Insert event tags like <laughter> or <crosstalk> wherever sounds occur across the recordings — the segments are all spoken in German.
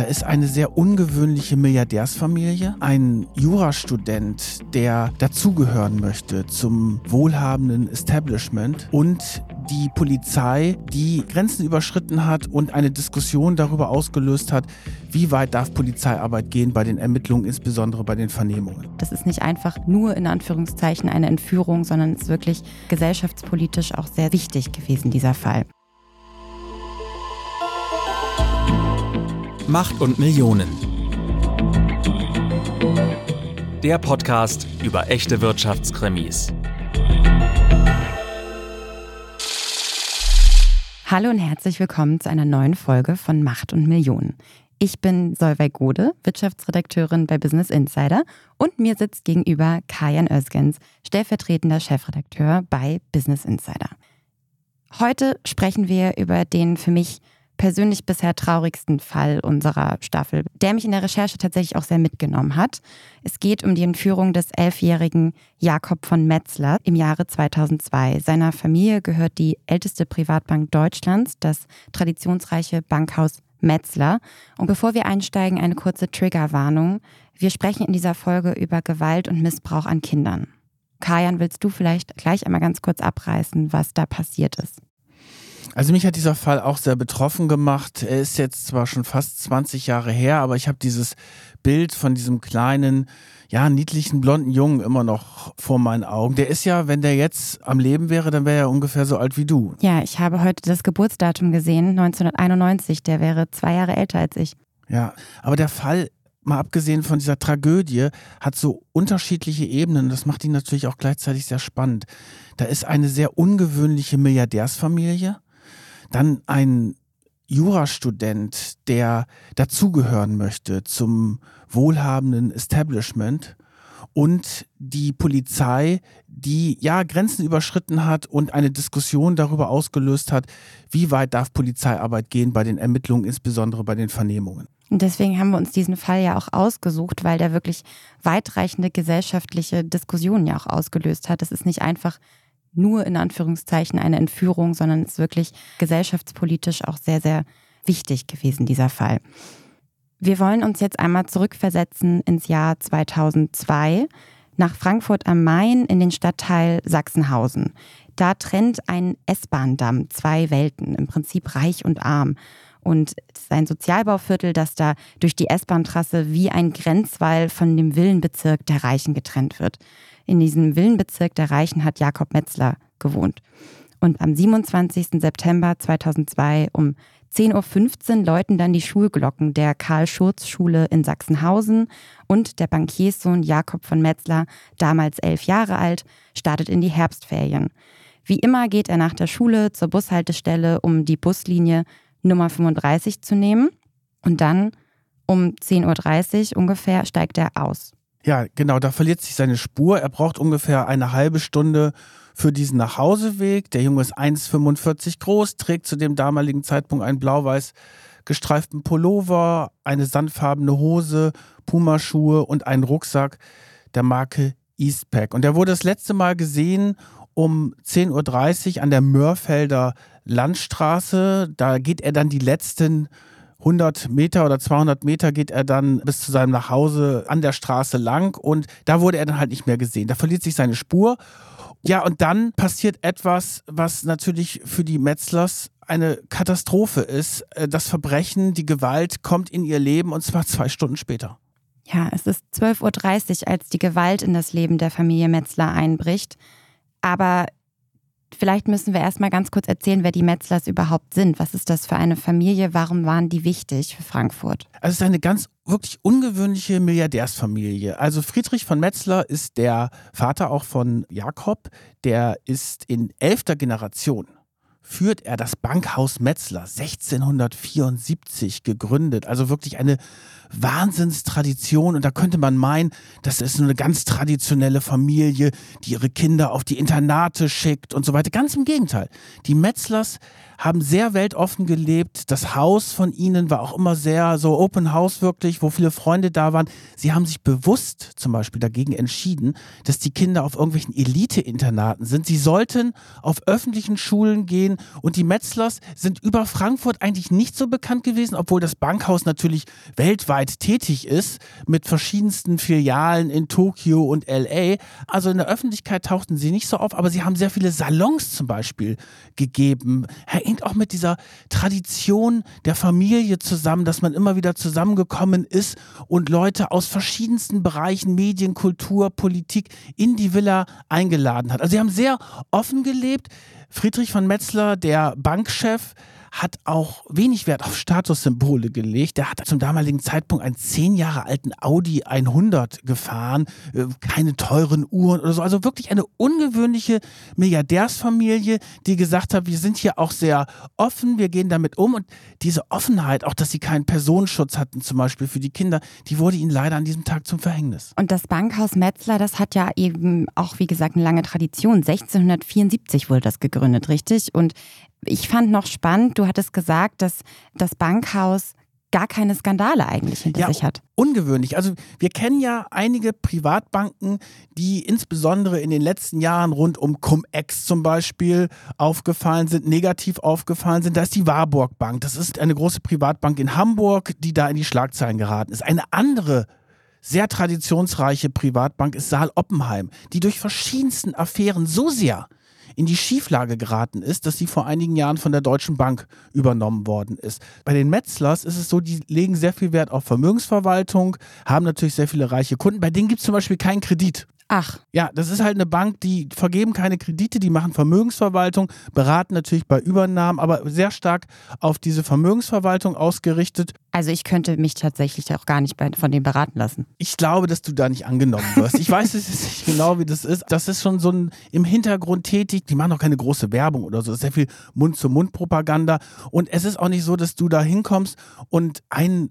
Da ist eine sehr ungewöhnliche Milliardärsfamilie, ein Jurastudent, der dazugehören möchte zum wohlhabenden Establishment und die Polizei, die Grenzen überschritten hat und eine Diskussion darüber ausgelöst hat, wie weit darf Polizeiarbeit gehen bei den Ermittlungen, insbesondere bei den Vernehmungen. Das ist nicht einfach nur in Anführungszeichen eine Entführung, sondern es ist wirklich gesellschaftspolitisch auch sehr wichtig gewesen, dieser Fall. Macht und Millionen. Der Podcast über echte Wirtschaftskrimis. Hallo und herzlich willkommen zu einer neuen Folge von Macht und Millionen. Ich bin Solveig Gode, Wirtschaftsredakteurin bei Business Insider und mir sitzt gegenüber Kajan Özgens, stellvertretender Chefredakteur bei Business Insider. Heute sprechen wir über den für mich persönlich bisher traurigsten Fall unserer Staffel, der mich in der Recherche tatsächlich auch sehr mitgenommen hat. Es geht um die Entführung des elfjährigen Jakob von Metzler im Jahre 2002. Seiner Familie gehört die älteste Privatbank Deutschlands, das traditionsreiche Bankhaus Metzler. Und bevor wir einsteigen, eine kurze Triggerwarnung. Wir sprechen in dieser Folge über Gewalt und Missbrauch an Kindern. Kajan, willst du vielleicht gleich einmal ganz kurz abreißen, was da passiert ist? Also mich hat dieser Fall auch sehr betroffen gemacht. Er ist jetzt zwar schon fast 20 Jahre her, aber ich habe dieses Bild von diesem kleinen, ja, niedlichen blonden Jungen immer noch vor meinen Augen. Der ist ja, wenn der jetzt am Leben wäre, dann wäre er ungefähr so alt wie du. Ja, ich habe heute das Geburtsdatum gesehen, 1991. Der wäre zwei Jahre älter als ich. Ja, aber der Fall mal abgesehen von dieser Tragödie, hat so unterschiedliche Ebenen. Das macht ihn natürlich auch gleichzeitig sehr spannend. Da ist eine sehr ungewöhnliche Milliardärsfamilie, dann ein Jurastudent, der dazugehören möchte zum wohlhabenden Establishment und die Polizei, die ja Grenzen überschritten hat und eine Diskussion darüber ausgelöst hat, wie weit darf Polizeiarbeit gehen bei den Ermittlungen, insbesondere bei den Vernehmungen. Und deswegen haben wir uns diesen Fall ja auch ausgesucht, weil der wirklich weitreichende gesellschaftliche Diskussionen ja auch ausgelöst hat. Es ist nicht einfach nur in Anführungszeichen eine Entführung, sondern ist wirklich gesellschaftspolitisch auch sehr, sehr wichtig gewesen, dieser Fall. Wir wollen uns jetzt einmal zurückversetzen ins Jahr 2002 nach Frankfurt am Main in den Stadtteil Sachsenhausen. Da trennt ein S-Bahn-Damm zwei Welten, im Prinzip reich und arm. Und es ist ein Sozialbauviertel, das da durch die S-Bahn-Trasse wie ein Grenzwall von dem Villenbezirk der Reichen getrennt wird. In diesem Villenbezirk der Reichen hat Jakob Metzler gewohnt. Und am 27. September 2002 um 10.15 Uhr läuten dann die Schulglocken der Karl-Schurz-Schule in Sachsenhausen und der Bankierssohn Jakob von Metzler, damals elf Jahre alt, startet in die Herbstferien. Wie immer geht er nach der Schule zur Bushaltestelle, um die Buslinie Nummer 35 zu nehmen. Und dann um 10.30 Uhr ungefähr steigt er aus. Ja, genau, da verliert sich seine Spur. Er braucht ungefähr eine halbe Stunde für diesen Nachhauseweg. Der Junge ist 1,45 groß, trägt zu dem damaligen Zeitpunkt einen blau-weiß gestreiften Pullover, eine sandfarbene Hose, Pumaschuhe und einen Rucksack der Marke Eastpack. Und er wurde das letzte Mal gesehen um 10.30 Uhr an der Mörfelder Landstraße. Da geht er dann die letzten 100 Meter oder 200 Meter geht er dann bis zu seinem Nachhause an der Straße lang und da wurde er dann halt nicht mehr gesehen. Da verliert sich seine Spur. Ja, und dann passiert etwas, was natürlich für die Metzlers eine Katastrophe ist. Äh, das Verbrechen, die Gewalt kommt in ihr Leben und zwar zwei Stunden später. Ja, es ist 12.30 Uhr, als die Gewalt in das Leben der Familie Metzler einbricht. Aber Vielleicht müssen wir erstmal ganz kurz erzählen, wer die Metzlers überhaupt sind. Was ist das für eine Familie? Warum waren die wichtig für Frankfurt? Also es ist eine ganz wirklich ungewöhnliche Milliardärsfamilie. Also Friedrich von Metzler ist der Vater auch von Jakob. Der ist in elfter Generation führt er das Bankhaus Metzler 1674 gegründet. Also wirklich eine Wahnsinnstradition. Und da könnte man meinen, das ist eine ganz traditionelle Familie, die ihre Kinder auf die Internate schickt und so weiter. Ganz im Gegenteil. Die Metzlers haben sehr weltoffen gelebt. Das Haus von ihnen war auch immer sehr so Open House wirklich, wo viele Freunde da waren. Sie haben sich bewusst zum Beispiel dagegen entschieden, dass die Kinder auf irgendwelchen Elite-Internaten sind. Sie sollten auf öffentlichen Schulen gehen und die Metzlers sind über Frankfurt eigentlich nicht so bekannt gewesen, obwohl das Bankhaus natürlich weltweit tätig ist mit verschiedensten Filialen in Tokio und LA. Also in der Öffentlichkeit tauchten sie nicht so auf, aber sie haben sehr viele Salons zum Beispiel gegeben. Hängt auch mit dieser Tradition der Familie zusammen, dass man immer wieder zusammengekommen ist und Leute aus verschiedensten Bereichen, Medien, Kultur, Politik in die Villa eingeladen hat. Also sie haben sehr offen gelebt. Friedrich von Metzler, der Bankchef, hat auch wenig Wert auf Statussymbole gelegt. Der hat zum damaligen Zeitpunkt einen zehn Jahre alten Audi 100 gefahren, äh, keine teuren Uhren oder so. Also wirklich eine ungewöhnliche Milliardärsfamilie, die gesagt hat, wir sind hier auch sehr offen, wir gehen damit um. Und diese Offenheit, auch dass sie keinen Personenschutz hatten, zum Beispiel für die Kinder, die wurde ihnen leider an diesem Tag zum Verhängnis. Und das Bankhaus Metzler, das hat ja eben auch, wie gesagt, eine lange Tradition. 1674 wurde das gegründet, richtig? Und ich fand noch spannend, du hattest gesagt, dass das Bankhaus gar keine Skandale eigentlich hinter ja, sich hat. Ungewöhnlich. Also wir kennen ja einige Privatbanken, die insbesondere in den letzten Jahren rund um Cum-Ex zum Beispiel aufgefallen sind, negativ aufgefallen sind. Da ist die Warburg Bank. Das ist eine große Privatbank in Hamburg, die da in die Schlagzeilen geraten ist. Eine andere sehr traditionsreiche Privatbank ist Saal Oppenheim, die durch verschiedensten Affären so sehr in die Schieflage geraten ist, dass sie vor einigen Jahren von der Deutschen Bank übernommen worden ist. Bei den Metzlers ist es so, die legen sehr viel Wert auf Vermögensverwaltung, haben natürlich sehr viele reiche Kunden. Bei denen gibt es zum Beispiel keinen Kredit. Ach. Ja, das ist halt eine Bank, die vergeben keine Kredite, die machen Vermögensverwaltung, beraten natürlich bei Übernahmen, aber sehr stark auf diese Vermögensverwaltung ausgerichtet. Also ich könnte mich tatsächlich auch gar nicht von dem beraten lassen. Ich glaube, dass du da nicht angenommen wirst. Ich weiß es nicht genau, wie das ist. Das ist schon so ein im Hintergrund tätig. Die machen auch keine große Werbung oder so. Das ist sehr viel Mund-zu-Mund-Propaganda. Und es ist auch nicht so, dass du da hinkommst und ein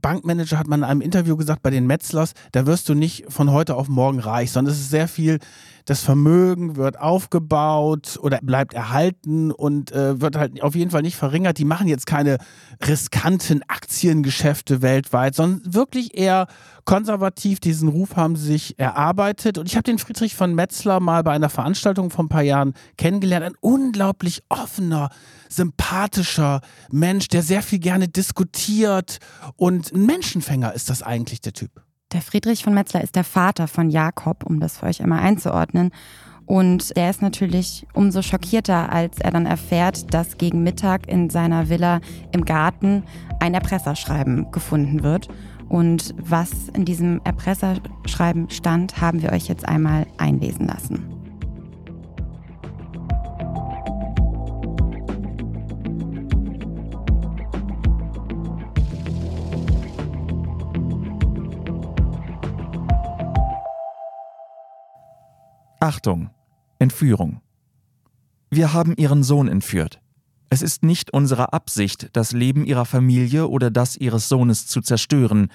Bankmanager hat man in einem Interview gesagt, bei den Metzlers, da wirst du nicht von heute auf morgen reich, sondern es ist sehr viel das Vermögen wird aufgebaut oder bleibt erhalten und äh, wird halt auf jeden Fall nicht verringert. Die machen jetzt keine riskanten Aktiengeschäfte weltweit, sondern wirklich eher konservativ. Diesen Ruf haben sie sich erarbeitet. Und ich habe den Friedrich von Metzler mal bei einer Veranstaltung vor ein paar Jahren kennengelernt. Ein unglaublich offener, sympathischer Mensch, der sehr viel gerne diskutiert. Und ein Menschenfänger ist das eigentlich der Typ. Der Friedrich von Metzler ist der Vater von Jakob, um das für euch einmal einzuordnen. Und der ist natürlich umso schockierter, als er dann erfährt, dass gegen Mittag in seiner Villa im Garten ein Erpresserschreiben gefunden wird. Und was in diesem Erpresserschreiben stand, haben wir euch jetzt einmal einlesen lassen. Achtung, Entführung. Wir haben Ihren Sohn entführt. Es ist nicht unsere Absicht, das Leben Ihrer Familie oder das Ihres Sohnes zu zerstören.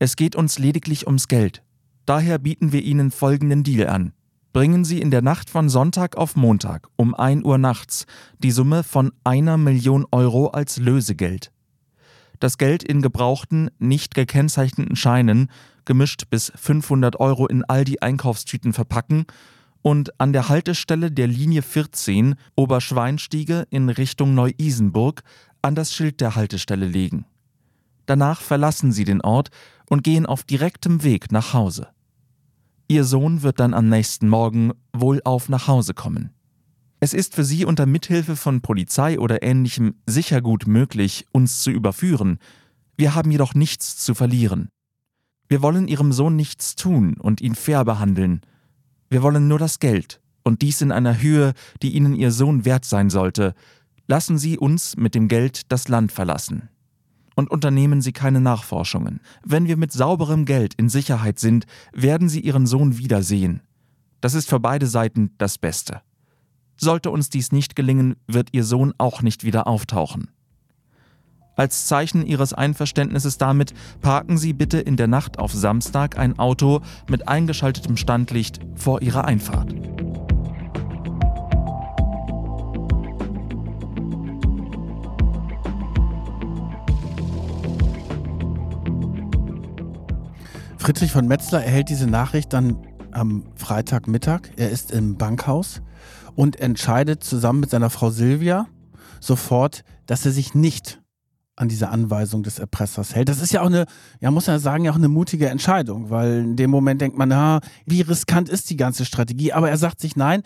Es geht uns lediglich ums Geld. Daher bieten wir Ihnen folgenden Deal an. Bringen Sie in der Nacht von Sonntag auf Montag um 1 Uhr nachts die Summe von einer Million Euro als Lösegeld. Das Geld in gebrauchten, nicht gekennzeichneten Scheinen, gemischt bis 500 Euro in all die Einkaufstüten verpacken und an der Haltestelle der Linie 14 Oberschweinstiege in Richtung Neu-Isenburg an das Schild der Haltestelle legen. Danach verlassen sie den Ort und gehen auf direktem Weg nach Hause. Ihr Sohn wird dann am nächsten Morgen wohlauf nach Hause kommen. Es ist für Sie unter Mithilfe von Polizei oder ähnlichem sicher gut möglich, uns zu überführen. Wir haben jedoch nichts zu verlieren. Wir wollen Ihrem Sohn nichts tun und ihn fair behandeln. Wir wollen nur das Geld, und dies in einer Höhe, die Ihnen Ihr Sohn wert sein sollte. Lassen Sie uns mit dem Geld das Land verlassen. Und unternehmen Sie keine Nachforschungen. Wenn wir mit sauberem Geld in Sicherheit sind, werden Sie Ihren Sohn wiedersehen. Das ist für beide Seiten das Beste. Sollte uns dies nicht gelingen, wird Ihr Sohn auch nicht wieder auftauchen. Als Zeichen ihres Einverständnisses damit parken Sie bitte in der Nacht auf Samstag ein Auto mit eingeschaltetem Standlicht vor Ihrer Einfahrt. Friedrich von Metzler erhält diese Nachricht dann am Freitagmittag. Er ist im Bankhaus und entscheidet zusammen mit seiner Frau Silvia sofort, dass er sich nicht an diese Anweisung des Erpressers hält. Das ist ja auch eine, ja, muss man sagen, ja auch eine mutige Entscheidung, weil in dem Moment denkt man, na, wie riskant ist die ganze Strategie? Aber er sagt sich, nein,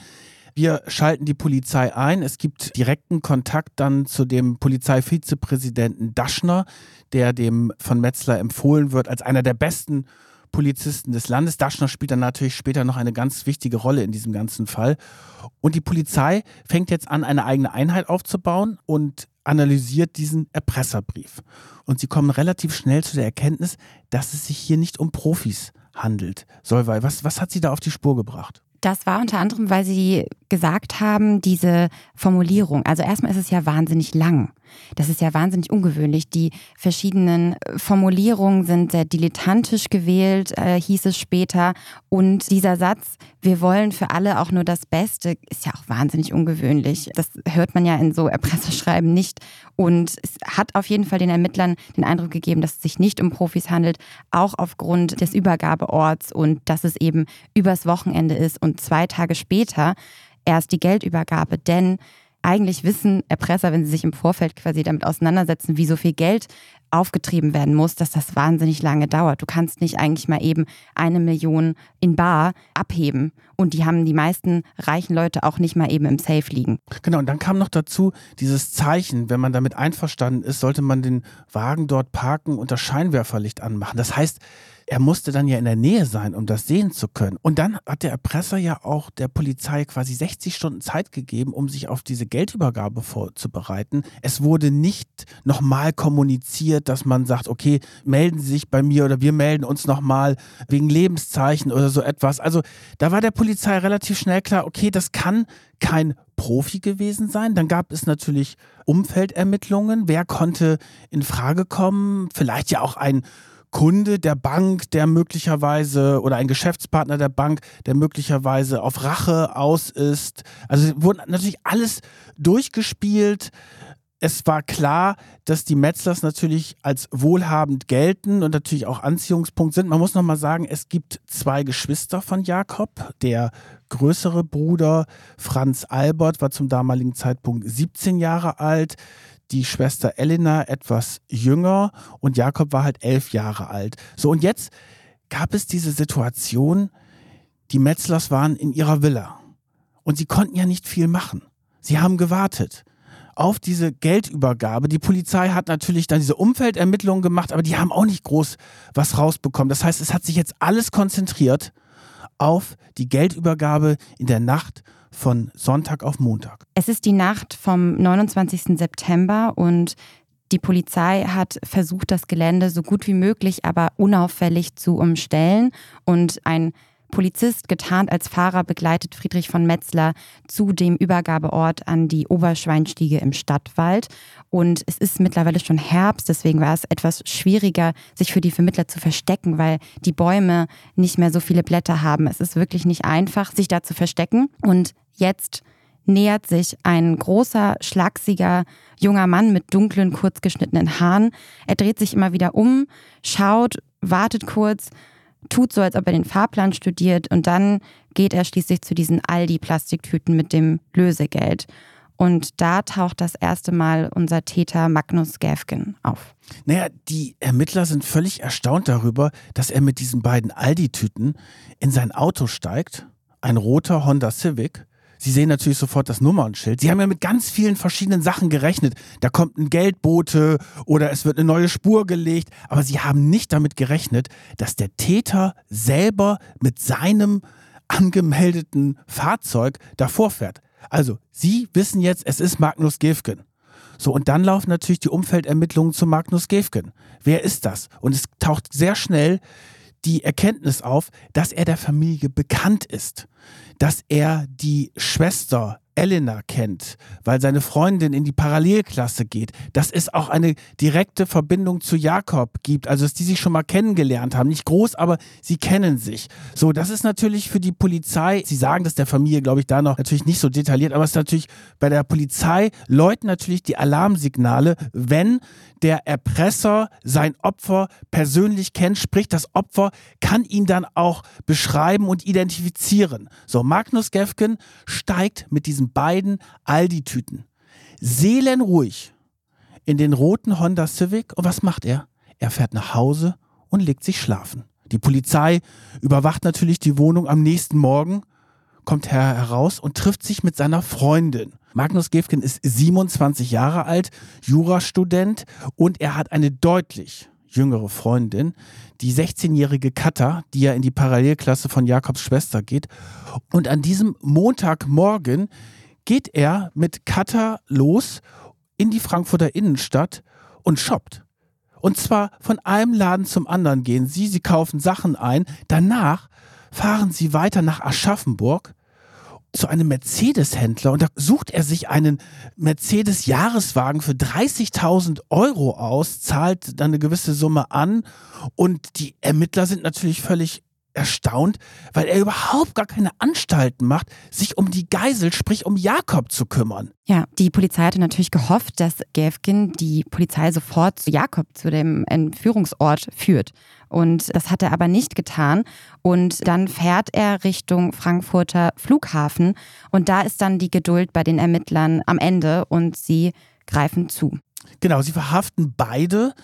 wir schalten die Polizei ein. Es gibt direkten Kontakt dann zu dem Polizeivizepräsidenten Daschner, der dem von Metzler empfohlen wird als einer der besten Polizisten des Landes. Daschner spielt dann natürlich später noch eine ganz wichtige Rolle in diesem ganzen Fall. Und die Polizei fängt jetzt an, eine eigene Einheit aufzubauen und analysiert diesen Erpresserbrief. Und sie kommen relativ schnell zu der Erkenntnis, dass es sich hier nicht um Profis handelt. Solvay, was, was hat sie da auf die Spur gebracht? Das war unter anderem, weil sie gesagt haben, diese Formulierung. Also erstmal ist es ja wahnsinnig lang. Das ist ja wahnsinnig ungewöhnlich. Die verschiedenen Formulierungen sind sehr dilettantisch gewählt, äh, hieß es später. Und dieser Satz, wir wollen für alle auch nur das Beste, ist ja auch wahnsinnig ungewöhnlich. Das hört man ja in so Erpresserschreiben nicht. Und es hat auf jeden Fall den Ermittlern den Eindruck gegeben, dass es sich nicht um Profis handelt, auch aufgrund des Übergabeorts und dass es eben übers Wochenende ist und zwei Tage später erst die Geldübergabe. Denn eigentlich wissen Erpresser, wenn sie sich im Vorfeld quasi damit auseinandersetzen, wie so viel Geld aufgetrieben werden muss, dass das wahnsinnig lange dauert. Du kannst nicht eigentlich mal eben eine Million in Bar abheben. Und die haben die meisten reichen Leute auch nicht mal eben im Safe liegen. Genau, und dann kam noch dazu dieses Zeichen, wenn man damit einverstanden ist, sollte man den Wagen dort parken und das Scheinwerferlicht anmachen. Das heißt, er musste dann ja in der Nähe sein, um das sehen zu können. Und dann hat der Erpresser ja auch der Polizei quasi 60 Stunden Zeit gegeben, um sich auf diese Geldübergabe vorzubereiten. Es wurde nicht nochmal kommuniziert, dass man sagt, okay, melden Sie sich bei mir oder wir melden uns nochmal wegen Lebenszeichen oder so etwas. Also da war der Polizei relativ schnell klar, okay, das kann kein Profi gewesen sein. Dann gab es natürlich Umfeldermittlungen. Wer konnte in Frage kommen? Vielleicht ja auch ein Kunde der Bank, der möglicherweise oder ein Geschäftspartner der Bank, der möglicherweise auf Rache aus ist. Also wurde natürlich alles durchgespielt. Es war klar, dass die Metzlers natürlich als wohlhabend gelten und natürlich auch Anziehungspunkt sind. Man muss nochmal sagen, es gibt zwei Geschwister von Jakob. Der größere Bruder Franz Albert war zum damaligen Zeitpunkt 17 Jahre alt die Schwester Elena etwas jünger und Jakob war halt elf Jahre alt. So, und jetzt gab es diese Situation, die Metzlers waren in ihrer Villa und sie konnten ja nicht viel machen. Sie haben gewartet auf diese Geldübergabe. Die Polizei hat natürlich dann diese Umfeldermittlungen gemacht, aber die haben auch nicht groß was rausbekommen. Das heißt, es hat sich jetzt alles konzentriert auf die Geldübergabe in der Nacht von Sonntag auf Montag. Es ist die Nacht vom 29. September und die Polizei hat versucht, das Gelände so gut wie möglich, aber unauffällig zu umstellen und ein Polizist, getarnt als Fahrer, begleitet Friedrich von Metzler zu dem Übergabeort an die Oberschweinstiege im Stadtwald. Und es ist mittlerweile schon Herbst, deswegen war es etwas schwieriger, sich für die Vermittler zu verstecken, weil die Bäume nicht mehr so viele Blätter haben. Es ist wirklich nicht einfach, sich da zu verstecken. Und jetzt nähert sich ein großer, schlachsiger junger Mann mit dunklen, kurzgeschnittenen Haaren. Er dreht sich immer wieder um, schaut, wartet kurz tut so, als ob er den Fahrplan studiert und dann geht er schließlich zu diesen Aldi-Plastiktüten mit dem Lösegeld. Und da taucht das erste Mal unser Täter Magnus Gäfgen auf. Naja, die Ermittler sind völlig erstaunt darüber, dass er mit diesen beiden Aldi-Tüten in sein Auto steigt, ein roter Honda Civic, Sie sehen natürlich sofort das Nummernschild. Sie haben ja mit ganz vielen verschiedenen Sachen gerechnet. Da kommt ein Geldbote oder es wird eine neue Spur gelegt. Aber Sie haben nicht damit gerechnet, dass der Täter selber mit seinem angemeldeten Fahrzeug davor fährt. Also, Sie wissen jetzt, es ist Magnus Gefgen. So, und dann laufen natürlich die Umfeldermittlungen zu Magnus Gefgen. Wer ist das? Und es taucht sehr schnell die Erkenntnis auf, dass er der Familie bekannt ist, dass er die Schwester Elena kennt, weil seine Freundin in die Parallelklasse geht, dass es auch eine direkte Verbindung zu Jakob gibt, also dass die sich schon mal kennengelernt haben. Nicht groß, aber sie kennen sich. So, das ist natürlich für die Polizei, sie sagen das der Familie, glaube ich, da noch natürlich nicht so detailliert, aber es ist natürlich bei der Polizei läuten natürlich die Alarmsignale, wenn der Erpresser sein Opfer persönlich kennt, sprich das Opfer kann ihn dann auch beschreiben und identifizieren. So, Magnus Gefgen steigt mit diesen beiden Aldi-Tüten seelenruhig in den roten Honda Civic und was macht er? Er fährt nach Hause und legt sich schlafen. Die Polizei überwacht natürlich die Wohnung am nächsten Morgen, kommt er heraus und trifft sich mit seiner Freundin. Magnus Gefgen ist 27 Jahre alt, Jurastudent und er hat eine deutlich jüngere Freundin, die 16-jährige Katha, die ja in die Parallelklasse von Jakobs Schwester geht. Und an diesem Montagmorgen geht er mit Katha los in die Frankfurter Innenstadt und shoppt. Und zwar von einem Laden zum anderen gehen sie, sie kaufen Sachen ein, danach fahren sie weiter nach Aschaffenburg zu einem Mercedes-Händler und da sucht er sich einen Mercedes-Jahreswagen für 30.000 Euro aus, zahlt dann eine gewisse Summe an und die Ermittler sind natürlich völlig erstaunt, weil er überhaupt gar keine Anstalten macht, sich um die Geisel, sprich um Jakob zu kümmern. Ja, die Polizei hatte natürlich gehofft, dass Gäfgen die Polizei sofort zu Jakob, zu dem Entführungsort führt. Und das hat er aber nicht getan. Und dann fährt er Richtung Frankfurter Flughafen. Und da ist dann die Geduld bei den Ermittlern am Ende und sie greifen zu. Genau, sie verhaften beide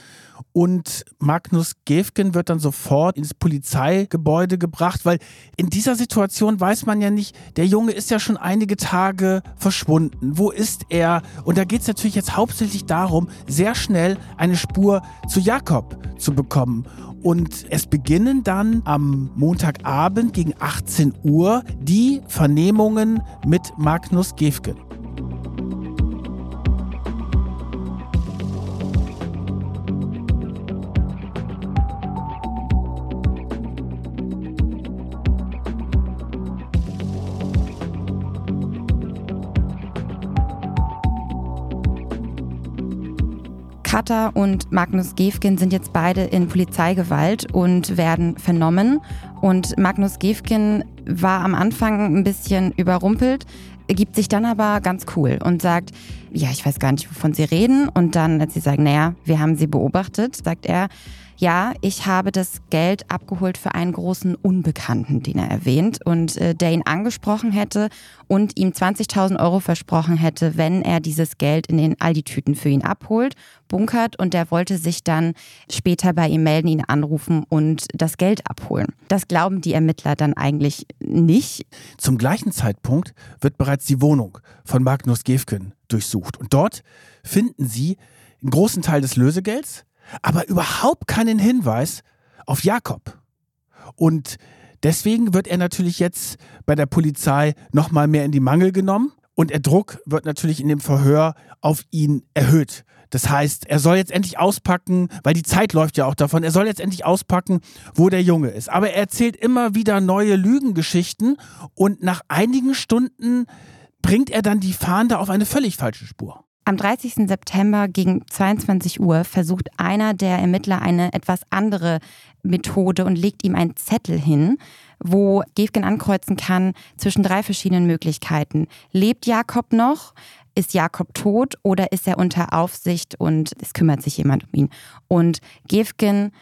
und Magnus Gefgen wird dann sofort ins Polizeigebäude gebracht, weil in dieser Situation weiß man ja nicht, der Junge ist ja schon einige Tage verschwunden. Wo ist er? Und da geht es natürlich jetzt hauptsächlich darum, sehr schnell eine Spur zu Jakob zu bekommen. Und es beginnen dann am Montagabend gegen 18 Uhr die Vernehmungen mit Magnus Gefgen. Katter und Magnus Gefgen sind jetzt beide in Polizeigewalt und werden vernommen. Und Magnus Gefgen war am Anfang ein bisschen überrumpelt, gibt sich dann aber ganz cool und sagt, ja, ich weiß gar nicht, wovon Sie reden. Und dann, als sie sagen, naja, wir haben Sie beobachtet, sagt er, ja, ich habe das Geld abgeholt für einen großen Unbekannten, den er erwähnt und äh, der ihn angesprochen hätte und ihm 20.000 Euro versprochen hätte, wenn er dieses Geld in den Aldi-Tüten für ihn abholt, bunkert und der wollte sich dann später bei ihm melden, ihn anrufen und das Geld abholen. Das glauben die Ermittler dann eigentlich nicht. Zum gleichen Zeitpunkt wird bereits die Wohnung von Magnus Gefgen durchsucht und dort finden sie einen großen Teil des Lösegelds, aber überhaupt keinen Hinweis auf Jakob. Und deswegen wird er natürlich jetzt bei der Polizei nochmal mehr in die Mangel genommen und der Druck wird natürlich in dem Verhör auf ihn erhöht. Das heißt, er soll jetzt endlich auspacken, weil die Zeit läuft ja auch davon, er soll jetzt endlich auspacken, wo der Junge ist. Aber er erzählt immer wieder neue Lügengeschichten und nach einigen Stunden bringt er dann die Fahnder auf eine völlig falsche Spur. Am 30. September gegen 22 Uhr versucht einer der Ermittler eine etwas andere Methode und legt ihm einen Zettel hin, wo Gefgen ankreuzen kann zwischen drei verschiedenen Möglichkeiten. Lebt Jakob noch? Ist Jakob tot oder ist er unter Aufsicht und es kümmert sich jemand um ihn? Und Gefgen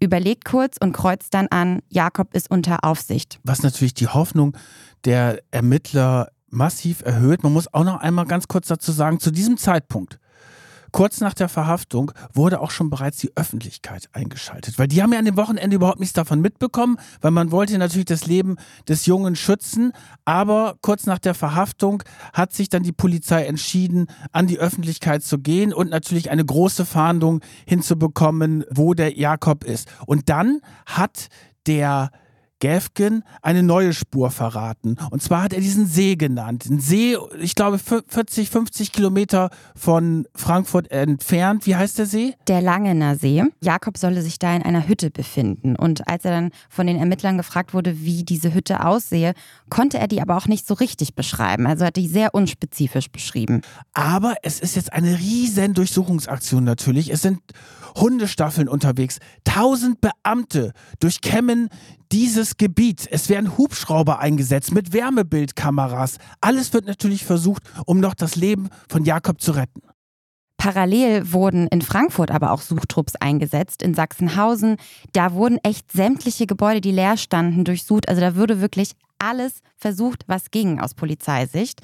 überlegt kurz und kreuzt dann an, Jakob ist unter Aufsicht. Was natürlich die Hoffnung der Ermittler massiv erhöht. Man muss auch noch einmal ganz kurz dazu sagen, zu diesem Zeitpunkt, kurz nach der Verhaftung, wurde auch schon bereits die Öffentlichkeit eingeschaltet, weil die haben ja an dem Wochenende überhaupt nichts davon mitbekommen, weil man wollte natürlich das Leben des Jungen schützen, aber kurz nach der Verhaftung hat sich dann die Polizei entschieden, an die Öffentlichkeit zu gehen und natürlich eine große Fahndung hinzubekommen, wo der Jakob ist. Und dann hat der Gäfgen eine neue Spur verraten. Und zwar hat er diesen See genannt. Ein See, ich glaube, 40, 50 Kilometer von Frankfurt entfernt. Wie heißt der See? Der Langener See. Jakob solle sich da in einer Hütte befinden. Und als er dann von den Ermittlern gefragt wurde, wie diese Hütte aussehe, konnte er die aber auch nicht so richtig beschreiben. Also hat die sehr unspezifisch beschrieben. Aber es ist jetzt eine riesen Durchsuchungsaktion natürlich. Es sind Hundestaffeln unterwegs. Tausend Beamte durchkämmen dieses Gebiet. Es werden Hubschrauber eingesetzt mit Wärmebildkameras. Alles wird natürlich versucht, um noch das Leben von Jakob zu retten. Parallel wurden in Frankfurt aber auch Suchtrupps eingesetzt, in Sachsenhausen. Da wurden echt sämtliche Gebäude, die leer standen, durchsucht. Also da würde wirklich alles versucht, was ging aus Polizeisicht.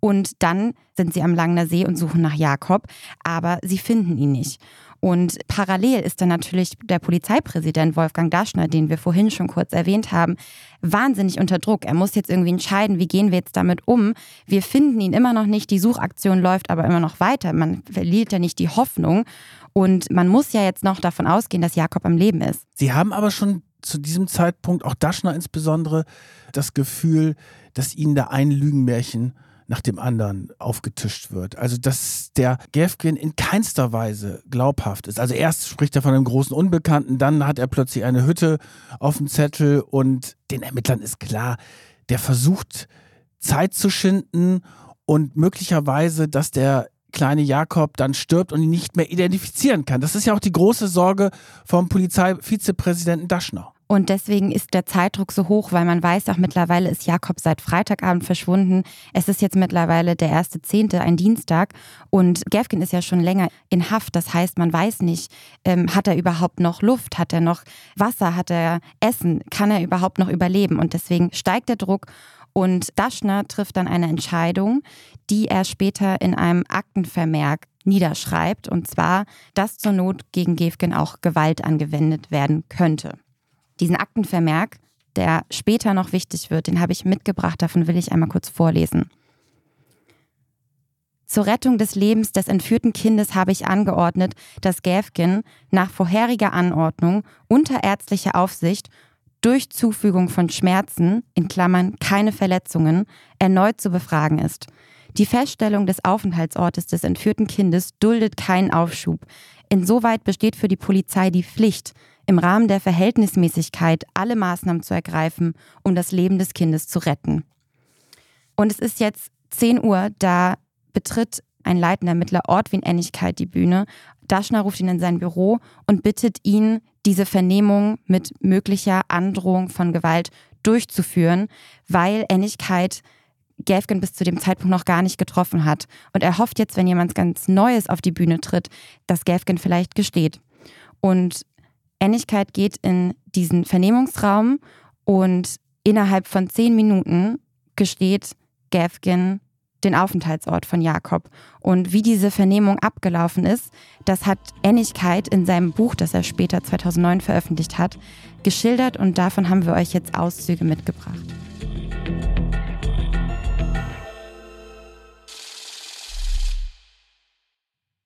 Und dann sind sie am Langener See und suchen nach Jakob, aber sie finden ihn nicht. Und parallel ist dann natürlich der Polizeipräsident Wolfgang Daschner, den wir vorhin schon kurz erwähnt haben, wahnsinnig unter Druck. Er muss jetzt irgendwie entscheiden, wie gehen wir jetzt damit um. Wir finden ihn immer noch nicht, die Suchaktion läuft aber immer noch weiter. Man verliert ja nicht die Hoffnung. Und man muss ja jetzt noch davon ausgehen, dass Jakob am Leben ist. Sie haben aber schon zu diesem Zeitpunkt, auch Daschner insbesondere, das Gefühl, dass ihnen da ein Lügenmärchen nach dem anderen aufgetischt wird. Also, dass der Gefgen in keinster Weise glaubhaft ist. Also, erst spricht er von einem großen Unbekannten, dann hat er plötzlich eine Hütte auf dem Zettel und den Ermittlern ist klar, der versucht Zeit zu schinden und möglicherweise, dass der kleine Jakob dann stirbt und ihn nicht mehr identifizieren kann. Das ist ja auch die große Sorge vom Polizeivizepräsidenten Daschner. Und deswegen ist der Zeitdruck so hoch, weil man weiß auch mittlerweile ist Jakob seit Freitagabend verschwunden. Es ist jetzt mittlerweile der erste Zehnte, ein Dienstag. Und Gefgen ist ja schon länger in Haft. Das heißt, man weiß nicht, ähm, hat er überhaupt noch Luft? Hat er noch Wasser? Hat er Essen? Kann er überhaupt noch überleben? Und deswegen steigt der Druck. Und Daschner trifft dann eine Entscheidung, die er später in einem Aktenvermerk niederschreibt. Und zwar, dass zur Not gegen Gefgen auch Gewalt angewendet werden könnte. Diesen Aktenvermerk, der später noch wichtig wird, den habe ich mitgebracht, davon will ich einmal kurz vorlesen. Zur Rettung des Lebens des entführten Kindes habe ich angeordnet, dass Gäfgen nach vorheriger Anordnung unter ärztlicher Aufsicht durch Zufügung von Schmerzen, in Klammern keine Verletzungen, erneut zu befragen ist. Die Feststellung des Aufenthaltsortes des entführten Kindes duldet keinen Aufschub. Insoweit besteht für die Polizei die Pflicht, im Rahmen der Verhältnismäßigkeit alle Maßnahmen zu ergreifen, um das Leben des Kindes zu retten. Und es ist jetzt 10 Uhr, da betritt ein leitender Ermittler Ortwin Ennigkeit die Bühne. Daschner ruft ihn in sein Büro und bittet ihn, diese Vernehmung mit möglicher Androhung von Gewalt durchzuführen, weil Ennigkeit Gelfgen bis zu dem Zeitpunkt noch gar nicht getroffen hat. Und er hofft jetzt, wenn jemand ganz Neues auf die Bühne tritt, dass Gelfgen vielleicht gesteht. Und Ähnlichkeit geht in diesen Vernehmungsraum und innerhalb von zehn Minuten gesteht Gavkin den Aufenthaltsort von Jakob. Und wie diese Vernehmung abgelaufen ist, das hat Ähnlichkeit in seinem Buch, das er später 2009 veröffentlicht hat, geschildert und davon haben wir euch jetzt Auszüge mitgebracht.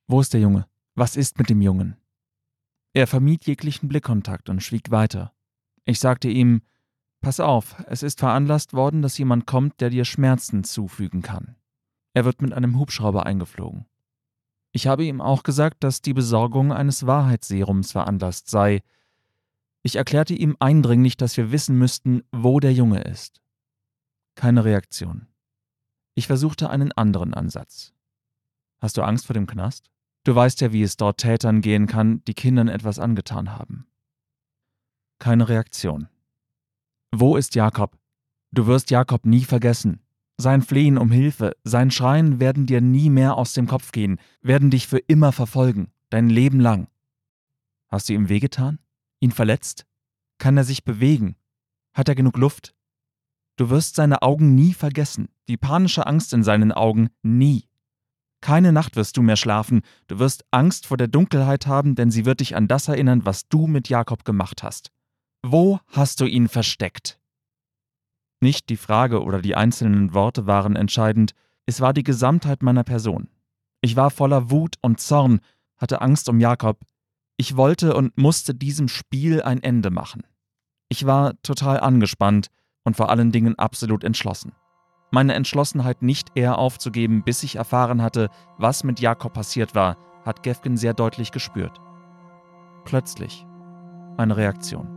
Wo ist der Junge? Was ist mit dem Jungen? Er vermied jeglichen Blickkontakt und schwieg weiter. Ich sagte ihm, Pass auf, es ist veranlasst worden, dass jemand kommt, der dir Schmerzen zufügen kann. Er wird mit einem Hubschrauber eingeflogen. Ich habe ihm auch gesagt, dass die Besorgung eines Wahrheitsserums veranlasst sei. Ich erklärte ihm eindringlich, dass wir wissen müssten, wo der Junge ist. Keine Reaktion. Ich versuchte einen anderen Ansatz. Hast du Angst vor dem Knast? Du weißt ja, wie es dort Tätern gehen kann, die Kindern etwas angetan haben. Keine Reaktion. Wo ist Jakob? Du wirst Jakob nie vergessen. Sein Flehen um Hilfe, sein Schreien werden dir nie mehr aus dem Kopf gehen, werden dich für immer verfolgen, dein Leben lang. Hast du ihm wehgetan? Ihn verletzt? Kann er sich bewegen? Hat er genug Luft? Du wirst seine Augen nie vergessen, die panische Angst in seinen Augen nie. Keine Nacht wirst du mehr schlafen, du wirst Angst vor der Dunkelheit haben, denn sie wird dich an das erinnern, was du mit Jakob gemacht hast. Wo hast du ihn versteckt? Nicht die Frage oder die einzelnen Worte waren entscheidend, es war die Gesamtheit meiner Person. Ich war voller Wut und Zorn, hatte Angst um Jakob. Ich wollte und musste diesem Spiel ein Ende machen. Ich war total angespannt und vor allen Dingen absolut entschlossen. Meine Entschlossenheit nicht eher aufzugeben, bis ich erfahren hatte, was mit Jakob passiert war, hat Gefgen sehr deutlich gespürt. Plötzlich eine Reaktion.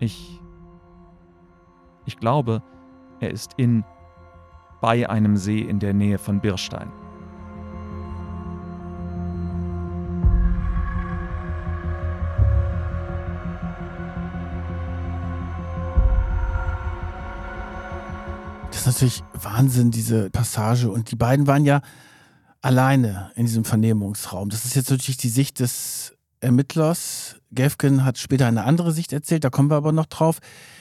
Ich. Ich glaube, er ist in. bei einem See in der Nähe von Birstein. Ist natürlich Wahnsinn, diese Passage. Und die beiden waren ja alleine in diesem Vernehmungsraum. Das ist jetzt natürlich die Sicht des Ermittlers. Gefgen hat später eine andere Sicht erzählt, da kommen wir aber noch drauf.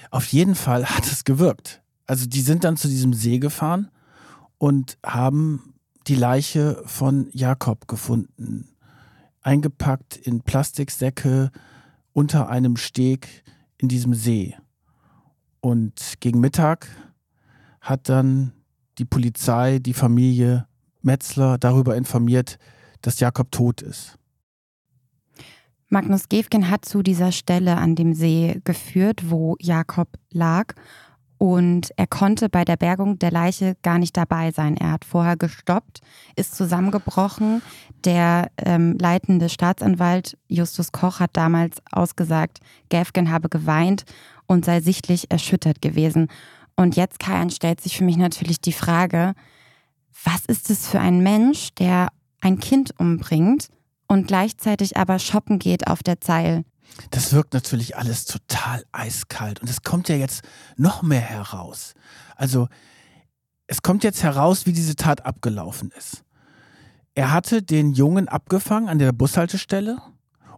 Auf jeden Fall hat es gewirkt. Also die sind dann zu diesem See gefahren und haben die Leiche von Jakob gefunden. Eingepackt in Plastiksäcke unter einem Steg in diesem See. Und gegen Mittag hat dann die Polizei die Familie Metzler darüber informiert, dass Jakob tot ist. Magnus Gefgen hat zu dieser Stelle an dem See geführt, wo Jakob lag. Und er konnte bei der Bergung der Leiche gar nicht dabei sein. Er hat vorher gestoppt, ist zusammengebrochen. Der ähm, leitende Staatsanwalt Justus Koch hat damals ausgesagt, Gefgen habe geweint und sei sichtlich erschüttert gewesen. Und jetzt, Kajan, stellt sich für mich natürlich die Frage, was ist es für ein Mensch, der ein Kind umbringt und gleichzeitig aber shoppen geht auf der Zeil? Das wirkt natürlich alles total eiskalt und es kommt ja jetzt noch mehr heraus. Also es kommt jetzt heraus, wie diese Tat abgelaufen ist. Er hatte den Jungen abgefangen an der Bushaltestelle.